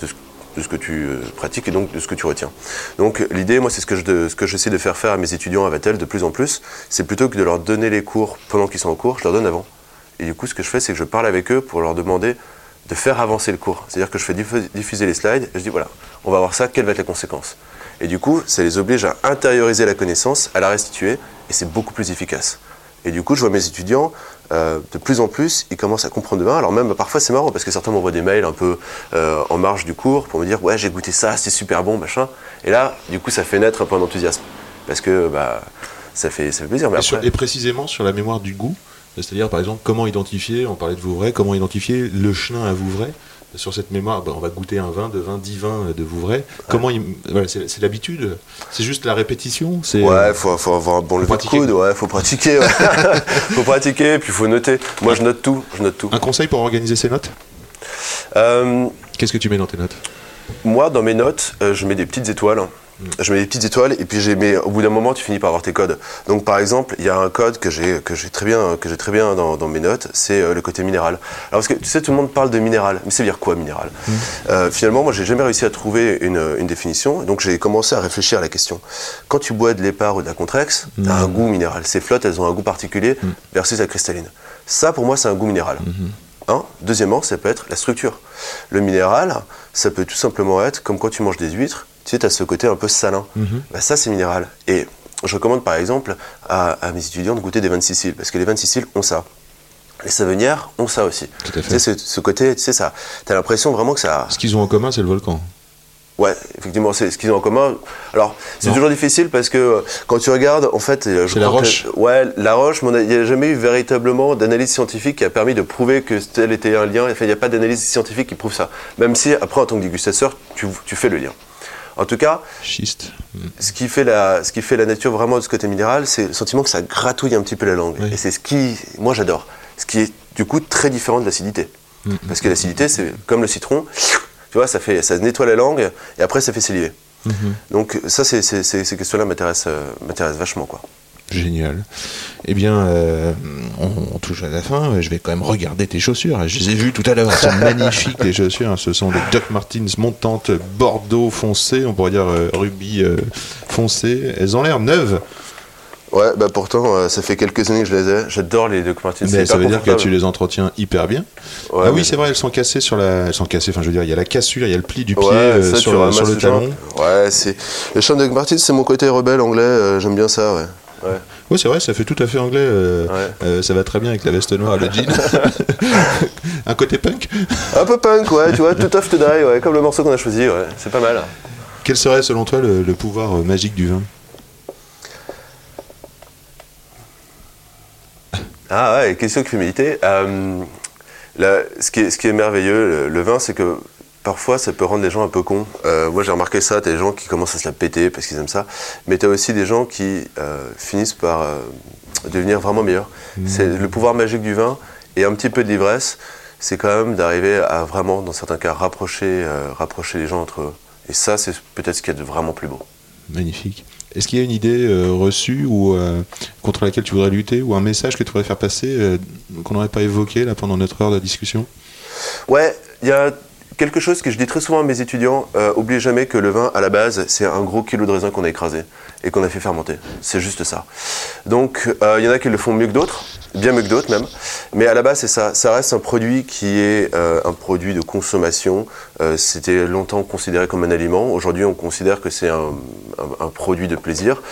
de ce de ce que tu euh, pratiques et donc de ce que tu retiens. Donc l'idée, moi, c'est ce que je, ce que j'essaie de faire faire à mes étudiants à Vatel de plus en plus, c'est plutôt que de leur donner les cours pendant qu'ils sont en cours, je leur donne avant. Et du coup, ce que je fais, c'est que je parle avec eux pour leur demander de faire avancer le cours. C'est-à-dire que je fais diffu- diffuser les slides et je dis voilà, on va voir ça, quelle va être la conséquence. Et du coup, ça les oblige à intérioriser la connaissance, à la restituer, et c'est beaucoup plus efficace. Et du coup, je vois mes étudiants, euh, de plus en plus, ils commencent à comprendre demain. Alors même, parfois, c'est marrant, parce que certains m'envoient des mails un peu euh, en marge du cours pour me dire, ouais, j'ai goûté ça, c'est super bon, machin. Et là, du coup, ça fait naître un peu un enthousiasme. Parce que, bah, ça fait, ça fait plaisir. Mais Et, sur- après, et précisément sur la mémoire du goût, c'est-à-dire par exemple comment identifier, on parlait de Vouvray, comment identifier le chenin à Vouvray sur cette mémoire, ben, on va goûter un vin, de vin, dix vins de Vouvray. Comment il- voilà, c'est l'habitude, c'est juste la répétition? C'est Ouais, faut, faut avoir un bon lever de pratiquer. coude, ouais, faut pratiquer, ouais. faut pratiquer, puis faut noter. Moi, je note tout, je note tout. un conseil pour organiser ses notes? Euh, Qu'est-ce que tu mets dans tes notes? Moi, dans mes notes, euh, je mets des petites étoiles. Je mets des petites étoiles et puis j'ai mais au bout d'un moment tu finis par avoir tes codes. Donc par exemple, il y a un code que j'ai que j'ai très bien que j'ai très bien dans, dans mes notes, c'est euh, le côté minéral. Alors parce que tu sais tout le monde parle de minéral, mais veut dire quoi minéral? Euh, Finalement, moi j'ai jamais réussi à trouver une, une définition, donc j'ai commencé à réfléchir à la question. Quand tu bois de l'épar ou de la contrex, tu as un goût minéral. Ces flottes, elles ont un goût particulier versus la cristalline. Ça pour moi c'est un goût minéral. Un. Deuxièmement, ça peut être la structure. Le minéral, ça peut tout simplement être comme quand tu manges des huîtres, tu sais, tu as ce côté un peu salin. Bah, ça, c'est minéral. Et je recommande par exemple à, à mes étudiants de goûter des vins de Sicile, parce que les vins de Sicile ont ça. Les savonnières ont ça aussi. Tout à fait. Tu sais, ce, ce côté, tu sais, ça, tu as l'impression vraiment que ça. Ce qu'ils ont en commun, c'est le volcan. Ouais, effectivement, c'est ce qu'ils ont en commun. Alors, c'est toujours difficile parce que euh, quand tu regardes, en fait, euh, je C'est la que- roche. ouais, la roche, mais il n'y a jamais eu véritablement d'analyse scientifique qui a permis de prouver que tel était un lien. Enfin, il n'y a pas d'analyse scientifique qui prouve ça. Même si, après, en tant que dégustateur, tu, tu fais le lien. En tout cas, Schiste. ce qui fait la, ce qui fait la nature vraiment de ce côté minéral, c'est le sentiment que ça gratouille un petit peu la langue. Oui. Et c'est ce qui, moi, j'adore. Ce qui est du coup très différent de l'acidité. Parce que l'acidité, c'est comme le citron. Tu vois, ça fait, ça nettoie la langue et après, ça fait saliver. Donc ça, c'est- ces questions-là m'intéressent, euh, m'intéressent vachement, quoi. Génial. Eh bien, euh, on, on touche à la fin. Je vais quand même regarder tes chaussures. Je les ai vues tout à l'heure. Elles sont magnifiques, les chaussures. Ce sont des Doc Martens montantes bordeaux foncé. On pourrait dire euh, rubis euh, foncé. Elles ont l'air neuves. Ouais, bah pourtant, euh, ça fait quelques années que je les ai. J'adore les Doc Martens. Mais ça veut dire que tu les entretiens hyper bien. Ouais, ah oui, c'est vrai, elles sont cassées sur la. Elles sont cassées, enfin je veux dire, il y a la cassure, il y a le pli du pied Ouais, euh, ça, sur, le- ramasses sur le ce genre. talon. Ouais, c'est. Le chant de Doc Martens, c'est mon côté rebelle anglais. j'aime bien ça, ouais. Ouais. Oui, c'est vrai, ça fait tout à fait anglais. euh, Ouais. euh, ça va très bien avec la veste noire le jean. Un côté punk? Un peu punk, ouais, tu vois, tout off to die, ouais, comme le morceau qu'on a choisi, ouais, c'est pas mal. Quel serait selon toi le, le pouvoir euh, magique du vin? Ah ouais, question. Euh, là, ce, qui est, ce qui est merveilleux, le, le vin, c'est que parfois ça peut rendre les gens un peu cons. Euh, moi j'ai remarqué ça, t'as des gens qui commencent à se la péter parce qu'ils aiment ça, mais t'as aussi des gens qui euh, finissent par euh, devenir vraiment meilleurs. C'est le pouvoir magique du vin et un petit peu de l'ivresse, c'est quand même d'arriver à vraiment, dans certains cas, rapprocher, rapprocher les gens entre eux. Et ça, c'est peut-être ce qu'il y a de vraiment plus beau. Magnifique. Est-ce qu'il y a une idée reçue ou contre laquelle tu voudrais lutter ou un message que tu voudrais faire passer qu'on n'aurait pas évoqué là pendant notre heure de discussion? Ouais, il y a quelque chose que je dis très souvent à mes étudiants, euh, oubliez jamais que le vin, à la base, c'est un gros kilo de raisin qu'on a écrasé et qu'on a fait fermenter. C'est juste ça. Donc, euh, il y en a qui le font mieux que d'autres, bien mieux que d'autres même, mais à la base, c'est ça. Ça reste un produit qui est euh, un produit de consommation. Euh, C'était longtemps considéré comme un aliment. Aujourd'hui, on considère que c'est un, un- un produit de plaisir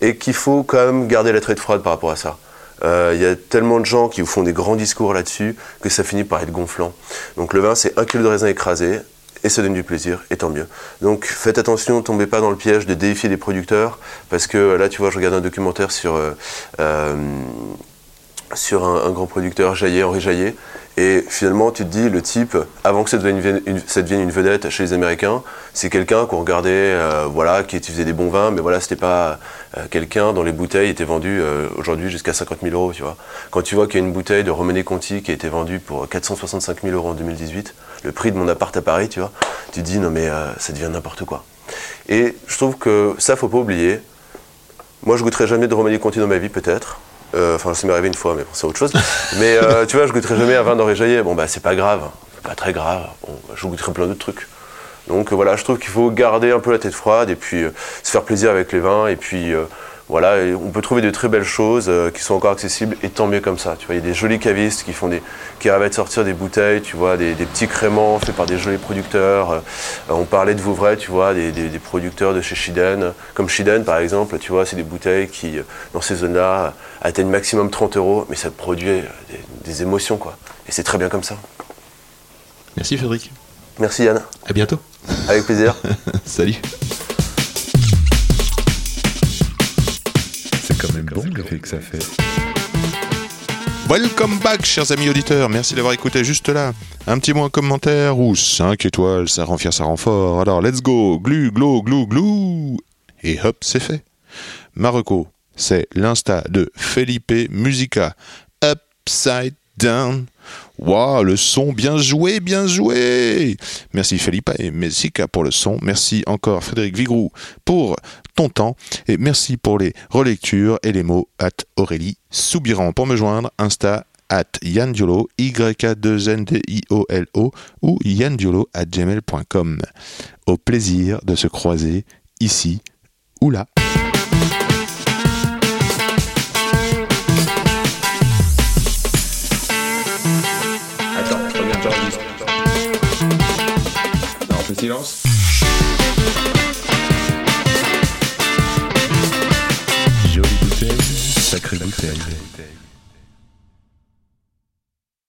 et qu'il faut quand même garder la traite froide par rapport à ça. Euh, Il y a tellement de gens qui vous font des grands discours là-dessus que ça finit par être gonflant. Donc le vin, c'est un kilo de raisin écrasé et ça donne du plaisir, et tant mieux. Donc faites attention, tombez pas dans le piège de déifier les producteurs, parce que là, tu vois, je regarde un documentaire sur, euh, euh, sur un, un grand producteur, Jaillet, Henri Jaillet, et finalement, tu te dis, le type, avant que ça devienne une, vedette chez les Américains, c'est quelqu'un qu'on regardait, euh, voilà, qui faisait des bons vins, mais voilà, c'était pas euh, quelqu'un dont les bouteilles étaient vendues euh, aujourd'hui jusqu'à 50 000 euros, tu vois. Quand tu vois qu'il y a une bouteille de Romanée Conti qui a été vendue pour 465 000 euros en 2018, le prix de mon appart à Paris, tu vois, tu te dis, non mais ça devient n'importe quoi. Et je trouve que ça, faut pas oublier. Moi, je goûterai jamais de Romanée Conti dans ma vie, peut-être. Euh, Enfin, ça m'est arrivé une fois, mais bon, c'est autre chose. mais euh, tu vois, je goûterai jamais un vin d'Henri Jaillet. Bon, bah, c'est pas grave. Pas très grave. Bon, bah, je goûterai plein d'autres trucs. Donc voilà, je trouve qu'il faut garder un peu la tête froide et puis euh, se faire plaisir avec les vins. Et puis voilà, on peut trouver de très belles choses euh, qui sont encore accessibles et tant mieux comme ça. Tu vois, il y a des jolis cavistes qui font des, qui arrivent à te sortir des bouteilles, tu vois, des, des petits créments faits par des jolis producteurs. Euh, on parlait de Vouvray, tu vois, des, des- des producteurs de chez Shiden, comme Shiden par exemple, tu vois, c'est des bouteilles qui, euh, dans ces zones-là, atteignent maximum 30 euros, mais ça produit des, des émotions, quoi. Et c'est très bien comme ça. Merci Frédéric. Merci Yann, À bientôt. avec plaisir. Salut. C'est quand même bon l'effet que ça fait. Welcome back, chers amis auditeurs. Merci d'avoir écouté juste là. Un petit mot en commentaire ou 5 étoiles, ça rend fier, ça rend fort. Alors, let's go. Glu, glo, glou, glou. Et hop, c'est fait. Marocco, c'est l'insta de Felipe Musica. Upside down. Waouh, le son, bien joué, bien joué. Merci Felipe et Musica pour le son. Merci encore Frédéric Vigrou pour ton temps. Et merci pour les relectures et les mots at Aurélie Soubiran. Pour me joindre, Insta at yandiolo, y a 2 n d i o l o ou yandiolo at gmail.com. Au plaisir de se croiser ici ou là. Silence. Sacrée bouteille.